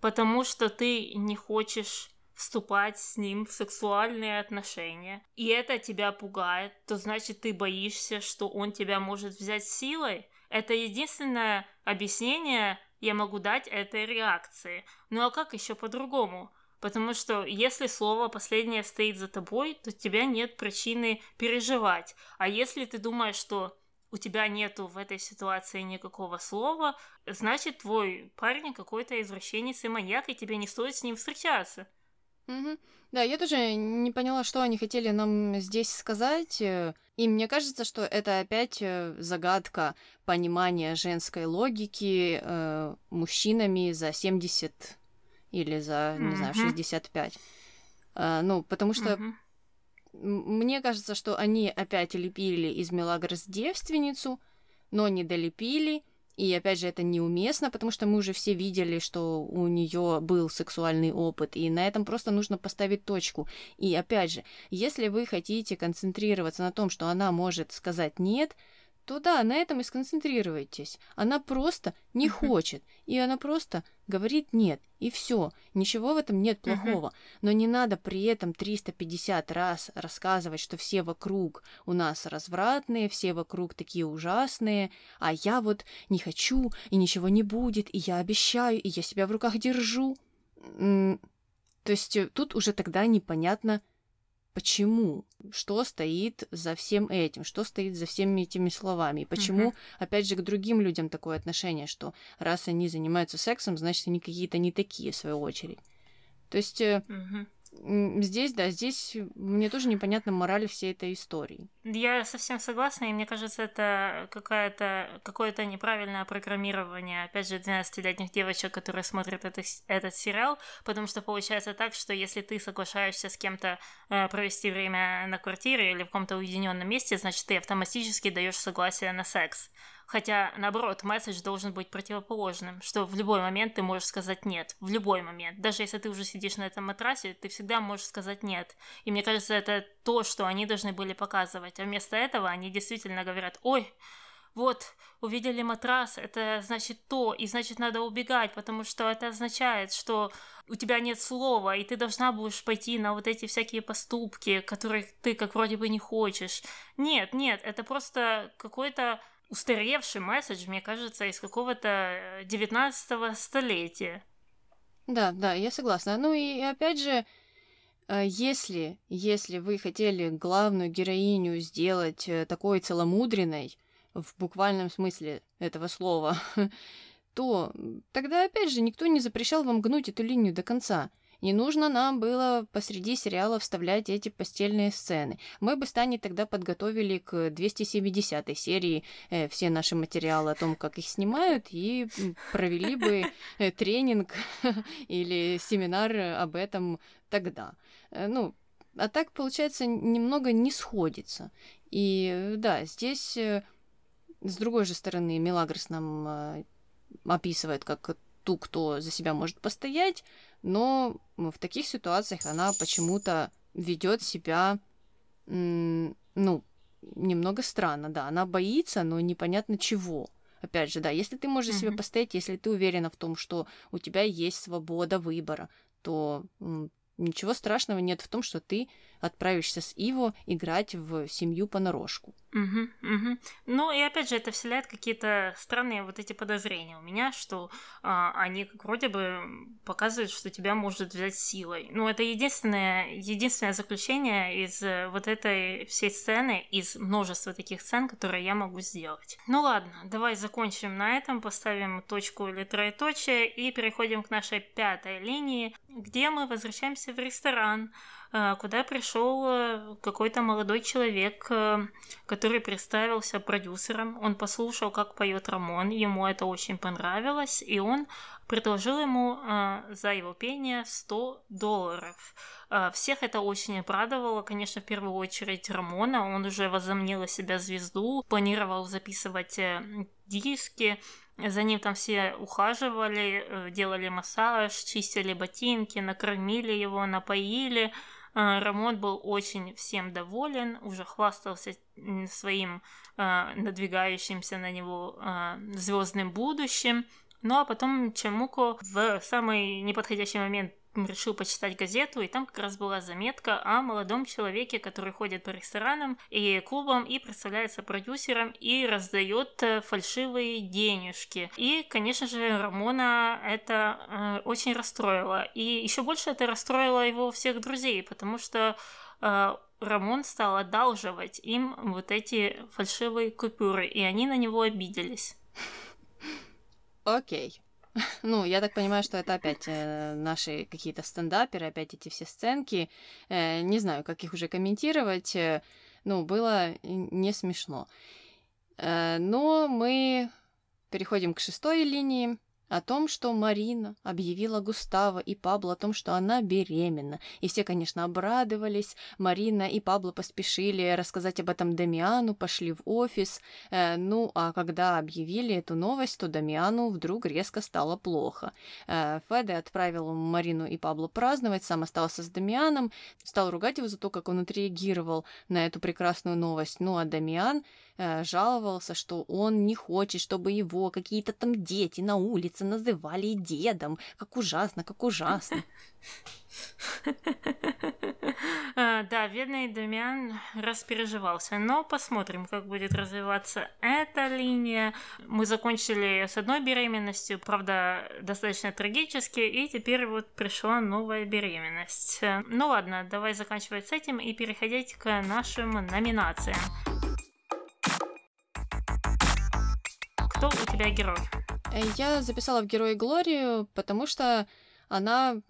потому что ты не хочешь вступать с ним в сексуальные отношения, и это тебя пугает, то значит ты боишься, что он тебя может взять силой. Это единственное объяснение я могу дать этой реакции. Ну а как еще по-другому? Потому что если слово последнее стоит за тобой, то у тебя нет причины переживать. А если ты думаешь, что у тебя нету в этой ситуации никакого слова, значит твой парень какой-то извращенец и маньяк, и тебе не стоит с ним встречаться. Угу. Да, я тоже не поняла, что они хотели нам здесь сказать. Э, и мне кажется, что это опять э, загадка понимания женской логики э, мужчинами за 70 или за, не знаю, 65. Э, ну, потому что, мне кажется, что они опять лепили из Мелагрос девственницу, но не долепили, и опять же, это неуместно, потому что мы уже все видели, что у нее был сексуальный опыт, и на этом просто нужно поставить точку. И опять же, если вы хотите концентрироваться на том, что она может сказать нет, то да, на этом и сконцентрируйтесь. Она просто не uh-huh. хочет, и она просто говорит нет, и все. Ничего в этом нет плохого. Uh-huh. Но не надо при этом 350 раз рассказывать, что все вокруг у нас развратные, все вокруг такие ужасные, а я вот не хочу, и ничего не будет, и я обещаю, и я себя в руках держу. То есть э, тут уже тогда непонятно, почему, что стоит за всем этим, что стоит за всеми этими словами, и почему, uh-huh. опять же, к другим людям такое отношение, что раз они занимаются сексом, значит, они какие-то не такие, в свою очередь. То есть uh-huh. Здесь, да, здесь мне тоже непонятна мораль всей этой истории. Я совсем согласна, и мне кажется, это какое-то какое-то неправильное программирование, опять же, 12-летних девочек, которые смотрят это, этот сериал, потому что получается так, что если ты соглашаешься с кем-то э, провести время на квартире или в каком-то уединенном месте, значит, ты автоматически даешь согласие на секс. Хотя, наоборот, месседж должен быть противоположным, что в любой момент ты можешь сказать «нет», в любой момент. Даже если ты уже сидишь на этом матрасе, ты всегда можешь сказать «нет». И мне кажется, это то, что они должны были показывать. А вместо этого они действительно говорят «Ой, вот, увидели матрас, это значит то, и значит надо убегать, потому что это означает, что у тебя нет слова, и ты должна будешь пойти на вот эти всякие поступки, которых ты как вроде бы не хочешь. Нет, нет, это просто какой-то устаревший месседж, мне кажется, из какого-то 19 э, столетия. Да, да, я согласна. Ну и опять же, э, если, если вы хотели главную героиню сделать э, такой целомудренной, в буквальном смысле этого слова, (laughs) то тогда, опять же, никто не запрещал вам гнуть эту линию до конца. Не нужно нам было посреди сериала вставлять эти постельные сцены. Мы бы с Таней тогда подготовили к 270 серии э, все наши материалы о том, как их снимают, и провели бы э, тренинг (laughs) или семинар об этом тогда. Э, ну, а так, получается, немного не сходится. И э, да, здесь э, с другой же стороны Мелагрос нам описывает как ту, кто за себя может постоять, но в таких ситуациях она почему-то ведет себя, ну, немного странно, да. Она боится, но непонятно чего. Опять же, да, если ты можешь mm-hmm. себе постоять, если ты уверена в том, что у тебя есть свобода выбора, то ничего страшного нет в том, что ты отправишься с Иво играть в семью понарошку. Угу, угу. Ну и опять же, это вселяет какие-то странные вот эти подозрения у меня, что а, они как вроде бы показывают, что тебя может взять силой. Ну это единственное, единственное заключение из э, вот этой всей сцены, из множества таких сцен, которые я могу сделать. Ну ладно, давай закончим на этом, поставим точку или троеточие и переходим к нашей пятой линии, где мы возвращаемся в ресторан. Э, куда пришел э, какой-то молодой человек, э, который представился продюсером. Он послушал, как поет Рамон, ему это очень понравилось, и он предложил ему за его пение 100 долларов. Всех это очень обрадовало, конечно, в первую очередь Рамона. Он уже возомнил себя звезду, планировал записывать диски, за ним там все ухаживали, делали массаж, чистили ботинки, накормили его, напоили. А, Рамон был очень всем доволен, уже хвастался своим а, надвигающимся на него а, звездным будущим. Ну а потом Чамуко в самый неподходящий момент решил почитать газету, и там как раз была заметка о молодом человеке, который ходит по ресторанам и клубам и представляется продюсером и раздает э, фальшивые денежки. И, конечно же, Рамона это э, очень расстроило. И еще больше это расстроило его всех друзей, потому что э, Рамон стал одалживать им вот эти фальшивые купюры, и они на него обиделись. Окей. (laughs) Ну, я так понимаю, что это опять э, наши какие-то стендаперы, опять эти все сценки. Э, не знаю, как их уже комментировать. Э, ну, было не смешно. Э, но мы переходим к шестой линии. О том, что Марина объявила Густаво и Пабло о том, что она беременна. И все, конечно, обрадовались. Марина и Пабло поспешили рассказать об этом Дамиану, пошли в офис. Э, ну, а когда объявили эту новость, то Дамиану вдруг резко стало плохо. Э, Феде отправил Марину и Пабло праздновать, сам остался с Дамианом, стал ругать его за то, как он отреагировал на эту прекрасную новость. Ну, а Дамиан жаловался, что он не хочет, чтобы его какие-то там дети на улице называли дедом. Как ужасно, как ужасно. (laughs) А, да, бедный Дамиан распереживался, но посмотрим, как будет развиваться эта линия. Мы закончили с одной беременностью, правда, достаточно трагически, и теперь вот пришла новая беременность. Ну ладно, давай заканчивать с этим и переходить к нашим номинациям. Кто у тебя герой? Э, я записала в герои Глорию, потому что она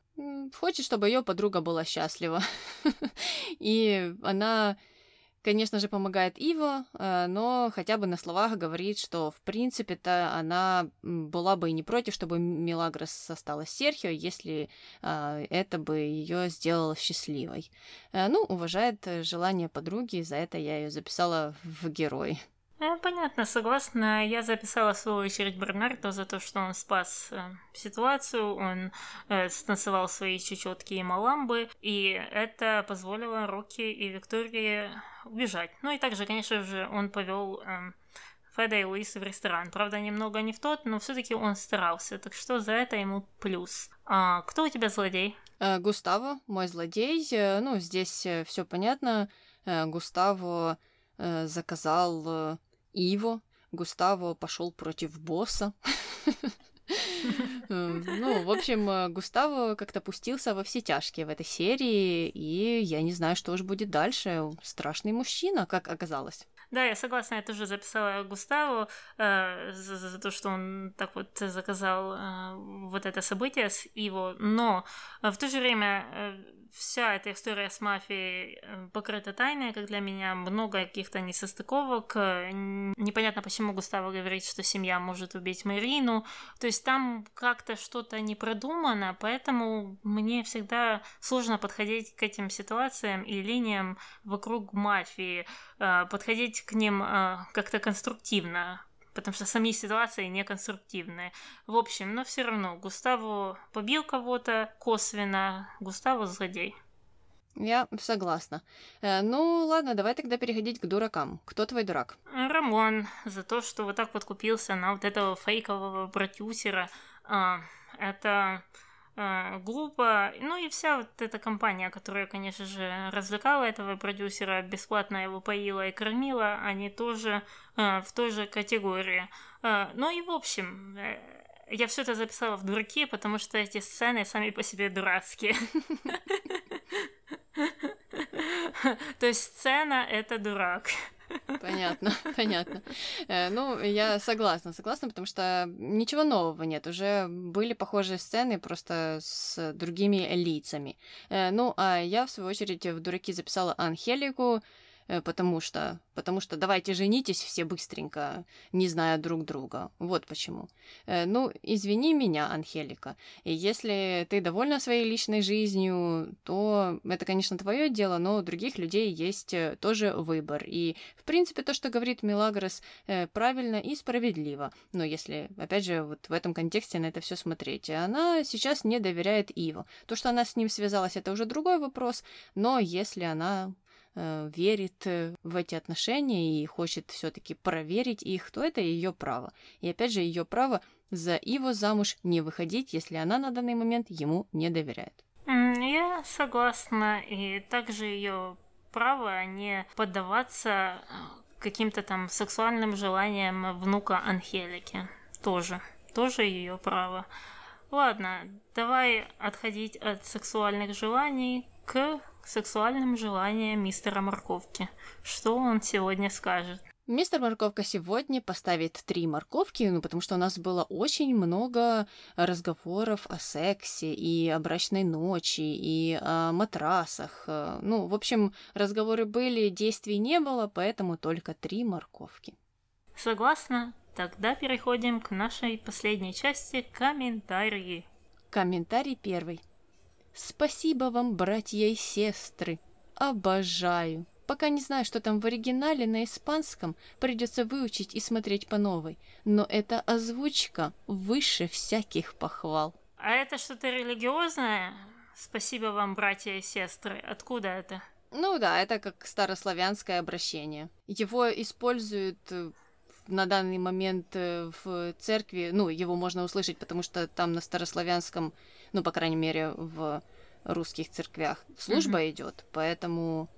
хочет, чтобы ее подруга была счастлива. (laughs) И она, конечно же, помогает Иво, э, но хотя бы на словах говорит, что в принципе-то она была бы и не против, чтобы Мелагрос осталась Серхио, если э, это бы ее сделало счастливой. Ну, уважает желание подруги, за это я ее записала в герой. Э, понятно, согласна. Я записала в свою очередь Бернардо за то, что он спас э, ситуацию, он э, станцевал свои чечетки и маламбы, и это позволило Рокки и Виктории убежать. Ну и также, конечно же, он повел э, Феда и Луиса в ресторан. Правда, немного не в тот, но все-таки он старался, так что за это ему плюс. А, кто у тебя злодей? Э, Густаво, мой злодей. Э, ну, здесь все понятно. Густаво заказал Иво, Густаво пошел против босса. Ну, в общем, э, Густаво как-то пустился во все тяжкие в этой серии, и я не знаю, что же будет дальше. Страшный мужчина, как оказалось. Да, я согласна, я тоже записала Густаву э, за, за то, что он так вот заказал э, вот это событие с Иво, но э, в то же время э, вся эта история с мафией э, покрыта тайной, как для меня, много каких-то несостыковок. Непонятно, почему Густаво говорит, что семья может убить Марину. То есть там как-то что-то не продумано, поэтому мне всегда сложно подходить к этим ситуациям и линиям вокруг мафии, э, подходить к ним э, как-то конструктивно потому что сами ситуации неконструктивные. В общем, но все равно Густаво побил кого-то косвенно, Густаво злодей. Я согласна. Э, ну, ладно, давай тогда переходить к дуракам. Кто твой дурак? Рамон, за то, что вот так подкупился на вот этого фейкового продюсера. А, это э, глупо. Ну и вся вот эта компания, которая, конечно же, развлекала этого продюсера, бесплатно его поила и кормила, они тоже э, в той же категории. Э, ну и в общем, э, я все это записала в дураки, потому что эти сцены сами по себе дурацкие. (laughs) То есть сцена — это дурак. Понятно, (laughs) понятно. Э, ну, я согласна, согласна, потому что ничего нового нет. Уже были похожие сцены, просто с другими лицами. Э, ну, а я, в свою очередь, в дураки записала Анхелику, потому что, потому что давайте женитесь все быстренько, не зная друг друга. Вот почему. Э, ну, извини меня, Анхелика. И если ты довольна своей личной жизнью, то это, конечно, твое дело, но у других людей есть э, тоже выбор. И, в принципе, то, что говорит Милагрос, правильно и справедливо. Но если, опять же, вот в этом контексте на это все смотреть, она сейчас не доверяет Иву. То, что она с ним связалась, это уже другой вопрос, но если она Э, верит э, в эти отношения и хочет все-таки проверить их, то это ее право. И опять же, ее право за его замуж не выходить, если она на данный момент ему не доверяет. Я согласна, и также ее право не поддаваться э, каким-то там сексуальным желаниям внука Анхелики. Тоже. Тоже ее право. Ладно, давай отходить от сексуальных желаний к сексуальным желаниям мистера Морковки. Что он сегодня скажет? Мистер Морковка сегодня поставит три морковки, ну, потому что у нас было очень много разговоров о сексе и о брачной ночи, и о матрасах. Ну, в общем, разговоры были, действий не было, поэтому только три морковки. Согласна, Тогда переходим к нашей последней части комментарии. Комментарий первый. Спасибо вам, братья и сестры. Обожаю. Пока не знаю, что там в оригинале на испанском, придется выучить и смотреть по новой. Но эта озвучка выше всяких похвал. А это что-то религиозное? Спасибо вам, братья и сестры. Откуда это? Ну да, это как старославянское обращение. Его используют э, на данный момент э, в церкви, ну, его можно услышать, потому что там на старославянском, ну, по крайней мере, в русских церквях служба mm-hmm. идет, поэтому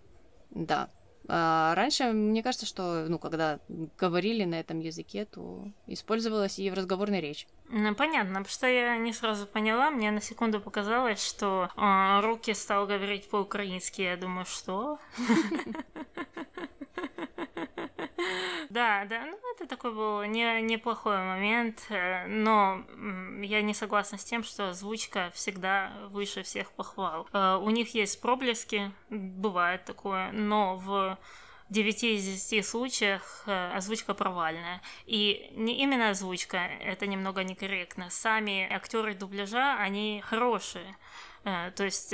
да. А раньше, мне кажется, что, ну, когда говорили на этом языке, то использовалась и в разговорной речи. Ну, понятно, потому что я не сразу поняла, мне на секунду показалось, что э, Руки стал говорить по-украински, я думаю, что? (laughs) Да, да, ну это такой был не, неплохой момент, э, но я не согласна с тем, что озвучка всегда выше всех похвал. Э, у них есть проблески, бывает такое, но в 9 из 10 случаях э, озвучка провальная. И не именно озвучка, это немного некорректно. Сами актеры дубляжа, они хорошие. То есть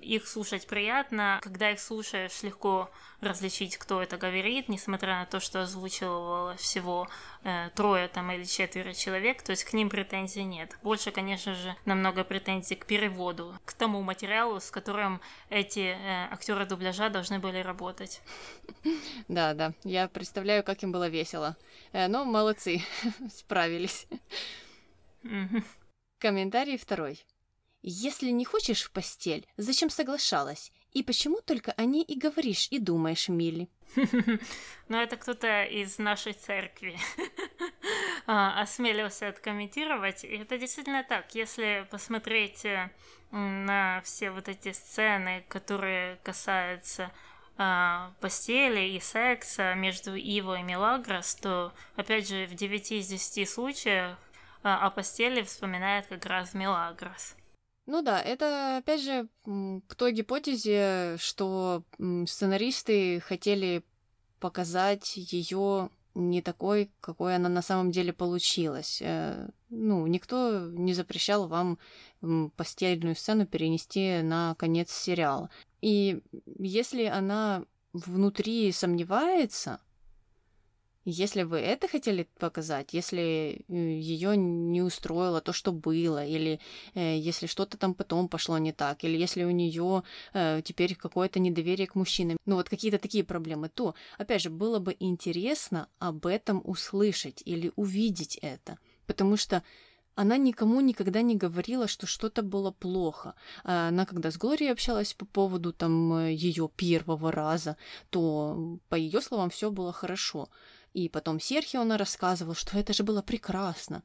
их слушать приятно. Когда их слушаешь, легко различить, кто это говорит, несмотря на то, что озвучивало всего э, трое там или четверо человек, то есть к ним претензий нет. Больше, конечно же, намного претензий к переводу, к тому материалу, с которым эти э, актеры дубляжа должны были работать. Да, да, я представляю, как им было весело. Э, но молодцы, (laughs) справились. Комментарий второй. Если не хочешь в постель, зачем соглашалась? И почему только о ней и говоришь и думаешь, Милли? (laughs) Ну, это кто-то из нашей церкви (laughs) а, осмелился откомментировать. И это действительно так. Если посмотреть э, на все вот эти сцены, которые касаются а, постели и секса между Иво и Мелагрос, то, опять же, в 9 из 10 случаев а, о постели вспоминает как раз Мелагрос. Ну да, это опять же к той гипотезе, что сценаристы хотели показать ее не такой, какой она на самом деле получилась. Э, ну, никто не запрещал вам постельную сцену перенести на конец сериала. И если она внутри сомневается, если вы это хотели показать, если э, ее не устроило то, что было, или э, если что-то там потом пошло не так, или если у нее э, теперь какое-то недоверие к мужчинам, ну вот какие-то такие проблемы, то, опять же, было бы интересно об этом услышать или увидеть это, потому что она никому никогда не говорила, что что-то было плохо. А она, когда с Глорией общалась по поводу там э, ее первого раза, то по ее словам все было хорошо. И потом Серхио она рассказывал, что это же было прекрасно.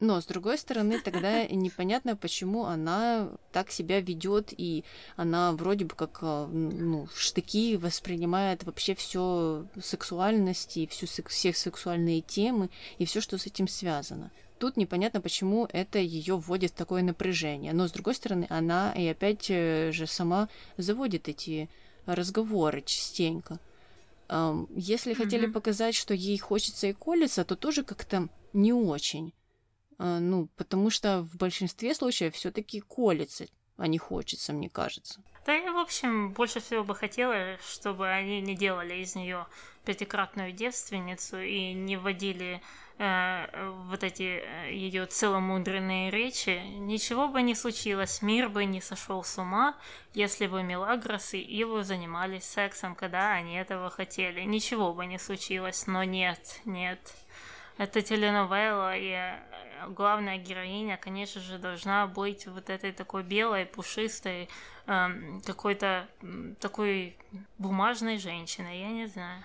Но, с другой стороны, тогда непонятно, почему она так себя ведет, и она вроде бы как э, ну, штыки воспринимает вообще все сексуальность и всю, все сексуальные темы и все, что с этим связано. Тут непонятно, почему это ее вводит в такое напряжение. Но, с другой стороны, она и опять э, же сама заводит эти разговоры частенько. Если mm-hmm. хотели показать, что ей хочется и колется, то тоже как-то не очень. А, ну, потому что в большинстве случаев все-таки колется, а не хочется, мне кажется. Да, я, в общем, больше всего бы хотела, чтобы они не делали из нее пятикратную девственницу и не вводили э, вот эти э, ее целомудренные речи, ничего бы не случилось, мир бы не сошел с ума, если бы Мелагрос и Иву занимались сексом, когда они этого хотели. Ничего бы не случилось, но нет, нет. Это теленовелла, и э, главная героиня, конечно же, должна быть вот этой такой белой, пушистой, э, какой-то такой бумажной женщиной, я не знаю.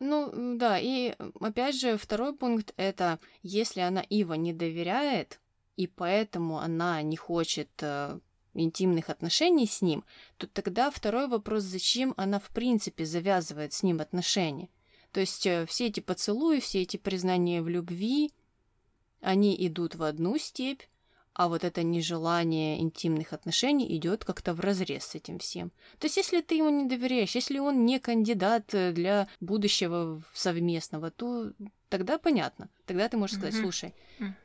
Ну, да, и опять же, второй пункт это, если она Ива не доверяет, и поэтому она не хочет э, интимных отношений с ним, то тогда второй вопрос, зачем она в принципе завязывает с ним отношения. То есть э, все эти поцелуи, все эти признания в любви, они идут в одну степь, а вот это нежелание интимных отношений идет как-то в разрез с этим всем. То есть, если ты ему не доверяешь, если он не кандидат э, для будущего совместного, то тогда понятно. Тогда ты можешь сказать, слушай,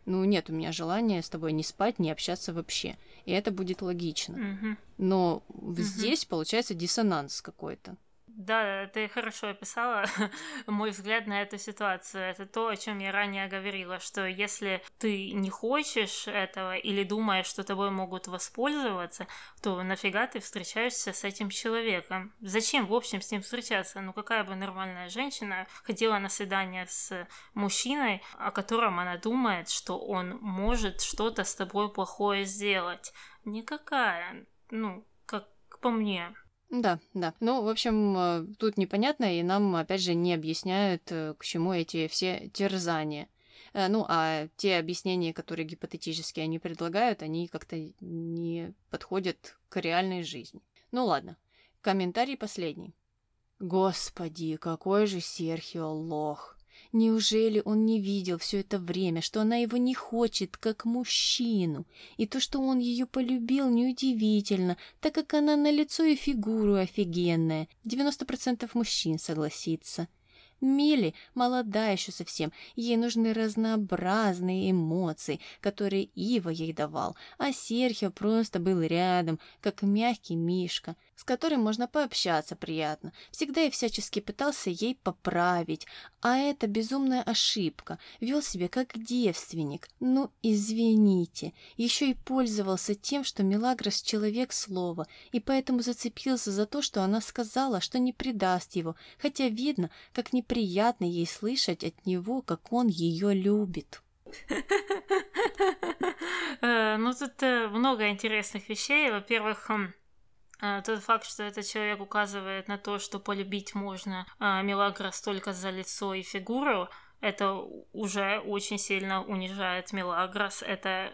ну нет у меня желания с тобой не спать, не общаться вообще. И это будет логично. Но здесь получается диссонанс какой-то. Да, ты хорошо описала (laughs) мой взгляд на эту ситуацию. Это то, о чем я ранее говорила, что если ты не хочешь этого или думаешь, что тобой могут воспользоваться, то нафига ты встречаешься с этим человеком? Зачем, в общем, с ним встречаться? Ну, какая бы нормальная женщина ходила на свидание с мужчиной, о котором она думает, что он может что-то с тобой плохое сделать? Никакая. Ну, как по мне. Да, да. Ну, в общем, э, тут непонятно, и нам, опять же, не объясняют, э, к чему эти все терзания. Э, ну, а те объяснения, которые гипотетически они предлагают, они как-то не подходят к реальной жизни. Ну ладно. Комментарий последний. Господи, какой же Серхио лох. Неужели он не видел все это время, что она его не хочет как мужчину? И то, что он ее полюбил, неудивительно, так как она на лицо и фигуру офигенная. 90% мужчин согласится. Милли молода еще совсем, ей нужны разнообразные эмоции, которые Ива ей давал, а Серхио просто был рядом, как мягкий мишка, с которым можно пообщаться приятно. Всегда и всячески пытался ей поправить, а это безумная ошибка, вел себя как девственник. Ну, извините, еще и пользовался тем, что Мелагрос человек слова, и поэтому зацепился за то, что она сказала, что не предаст его, хотя видно, как не приятно ей слышать от него, как он ее любит. (laughs) Э, ну, тут э, много интересных вещей. Во-первых, э, тот факт, что этот человек указывает на то, что полюбить можно Мелагрос только за лицо и фигуру, это уже очень сильно унижает Мелагрос, это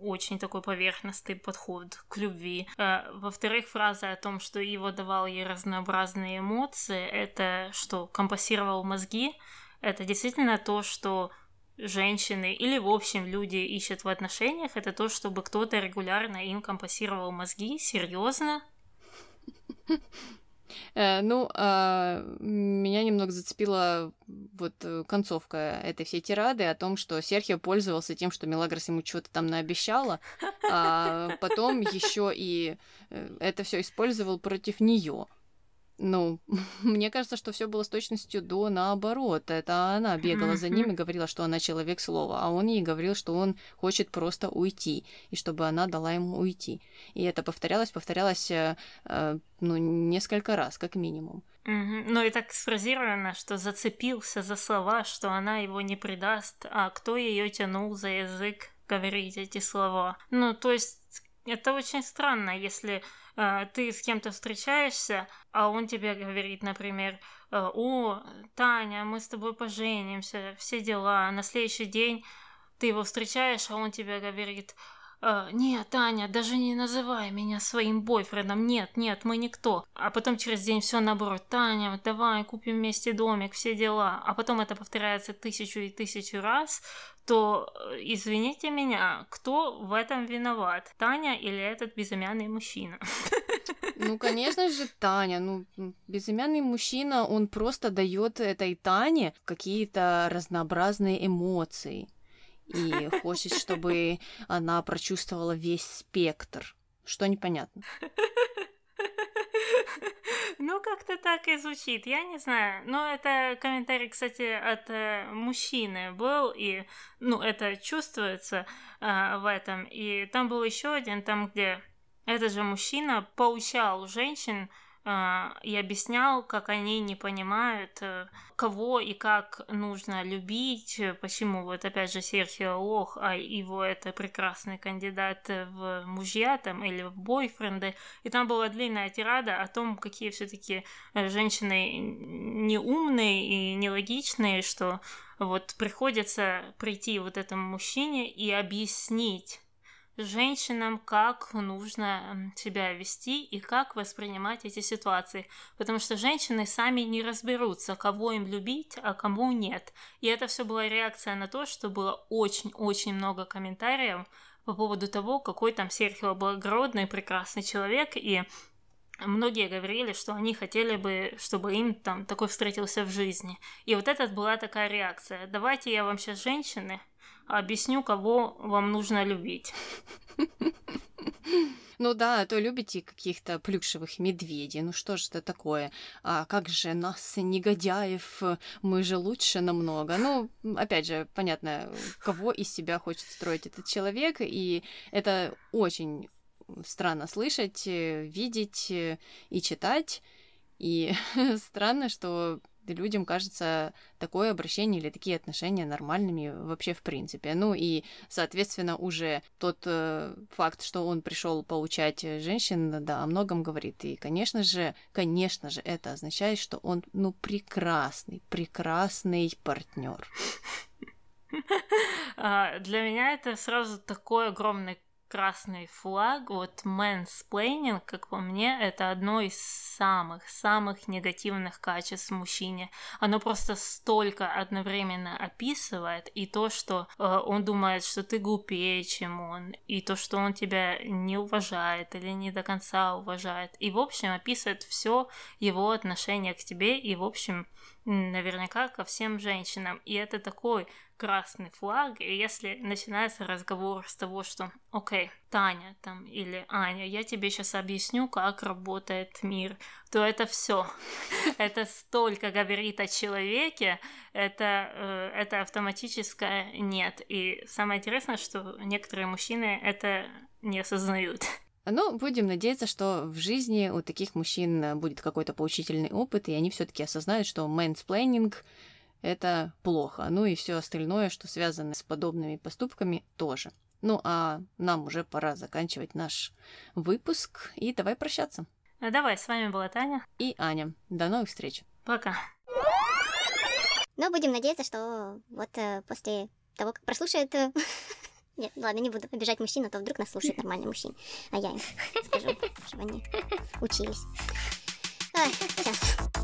очень такой поверхностный подход к любви. Э, во-вторых, фраза о том, что его давал ей разнообразные эмоции, это что, компасировал мозги, это действительно то, что женщины или, в общем, люди ищут в отношениях, это то, чтобы кто-то регулярно им компасировал мозги, серьезно. Э, ну, а, меня немного зацепила вот э, концовка этой всей тирады о том, что Серхио пользовался тем, что Мелагрос ему что-то там наобещала, а потом еще и э, это все использовал против нее. Ну, (laughs) мне кажется, что все было с точностью до наоборот. Это она бегала за ним и говорила, что она человек слова, а он ей говорил, что он хочет просто уйти, и чтобы она дала ему уйти. И это повторялось, повторялось, э, э, ну, несколько раз, как минимум. Ну и так сфразировано, что зацепился за слова, что она его не предаст, а кто ее тянул за язык говорить эти слова. Ну, то есть это очень странно, если э, ты с кем-то встречаешься, а он тебе говорит, например, э, о, Таня, мы с тобой поженимся, все дела. На следующий день ты его встречаешь, а он тебе говорит, э, нет, Таня, даже не называй меня своим бойфрендом, нет, нет, мы никто. А потом через день все наоборот, Таня, давай купим вместе домик, все дела. А потом это повторяется тысячу и тысячу раз, то, э, извините меня, кто в этом виноват? Таня или этот безымянный мужчина? Ну, конечно же, Таня. Ну, безымянный мужчина, он просто дает этой Тане какие-то разнообразные эмоции и хочет, чтобы она прочувствовала весь спектр. Что непонятно. (laughs) Ну, как-то так и звучит, я не знаю. Но это комментарий, кстати, от э, мужчины был, и, ну, это чувствуется э, в этом. И там был еще один, там, где этот же мужчина поучал женщин и объяснял, как они не понимают, э, кого и как нужно любить, почему вот опять же Серхио Лох, а его это прекрасный кандидат в мужья там или в бойфренды, и там была длинная тирада о том, какие все-таки женщины неумные и нелогичные, что вот приходится прийти вот этому мужчине и объяснить женщинам, как нужно себя вести и как воспринимать эти ситуации. Потому что женщины сами не разберутся, кого им любить, а кому нет. И это все была реакция на то, что было очень-очень много комментариев по поводу того, какой там Серхио благородный, прекрасный человек, и многие говорили, что они хотели бы, чтобы им там такой встретился в жизни. И вот это была такая реакция. Давайте я вам сейчас, женщины, объясню, кого вам нужно любить. (laughs) Ну да, а то любите каких-то плюшевых медведей. Ну что же это такое? А как же нас, негодяев, мы же лучше намного. Ну, опять же, понятно, кого из себя хочет строить этот человек, и это очень странно слышать, э, видеть э, и читать. И (laughs) странно, что людям кажется такое обращение или такие отношения нормальными вообще в принципе. Ну и, соответственно, уже тот э, факт, что он пришел получать женщин, да, о многом говорит. И, конечно же, конечно же, это означает, что он, ну, прекрасный, прекрасный партнер. (laughs) А, для меня это сразу такой огромный красный флаг, вот mansplaining, как по мне, это одно из самых-самых негативных качеств в мужчине. Оно просто столько одновременно описывает и то, что э, он думает, что ты глупее, чем он, и то, что он тебя не уважает или не до конца уважает. И, в общем, описывает все его отношение к тебе и, в общем, наверняка ко всем женщинам. И это такой красный флаг, и если начинается разговор с того, что «Окей, Таня там или Аня, я тебе сейчас объясню, как работает мир», то это все. (laughs) Это столько говорит о человеке, это, э, это автоматическое «нет». И самое интересное, что некоторые мужчины это не осознают. Ну, будем надеяться, что в жизни у таких мужчин будет какой-то поучительный опыт, и они все-таки осознают, что мэнсплейнинг это плохо. Ну и все остальное, что связано с подобными поступками, тоже. Ну а нам уже пора заканчивать наш выпуск, и давай прощаться. Ну, давай, с вами была Таня. И Аня. До новых встреч. Пока. Но будем надеяться, что вот э, после того, как прослушает... Э, (laughs) нет, ладно, не буду обижать мужчин, а то вдруг нас слушает нормальный мужчина. А я им скажу, чтобы они учились. Ай, сейчас.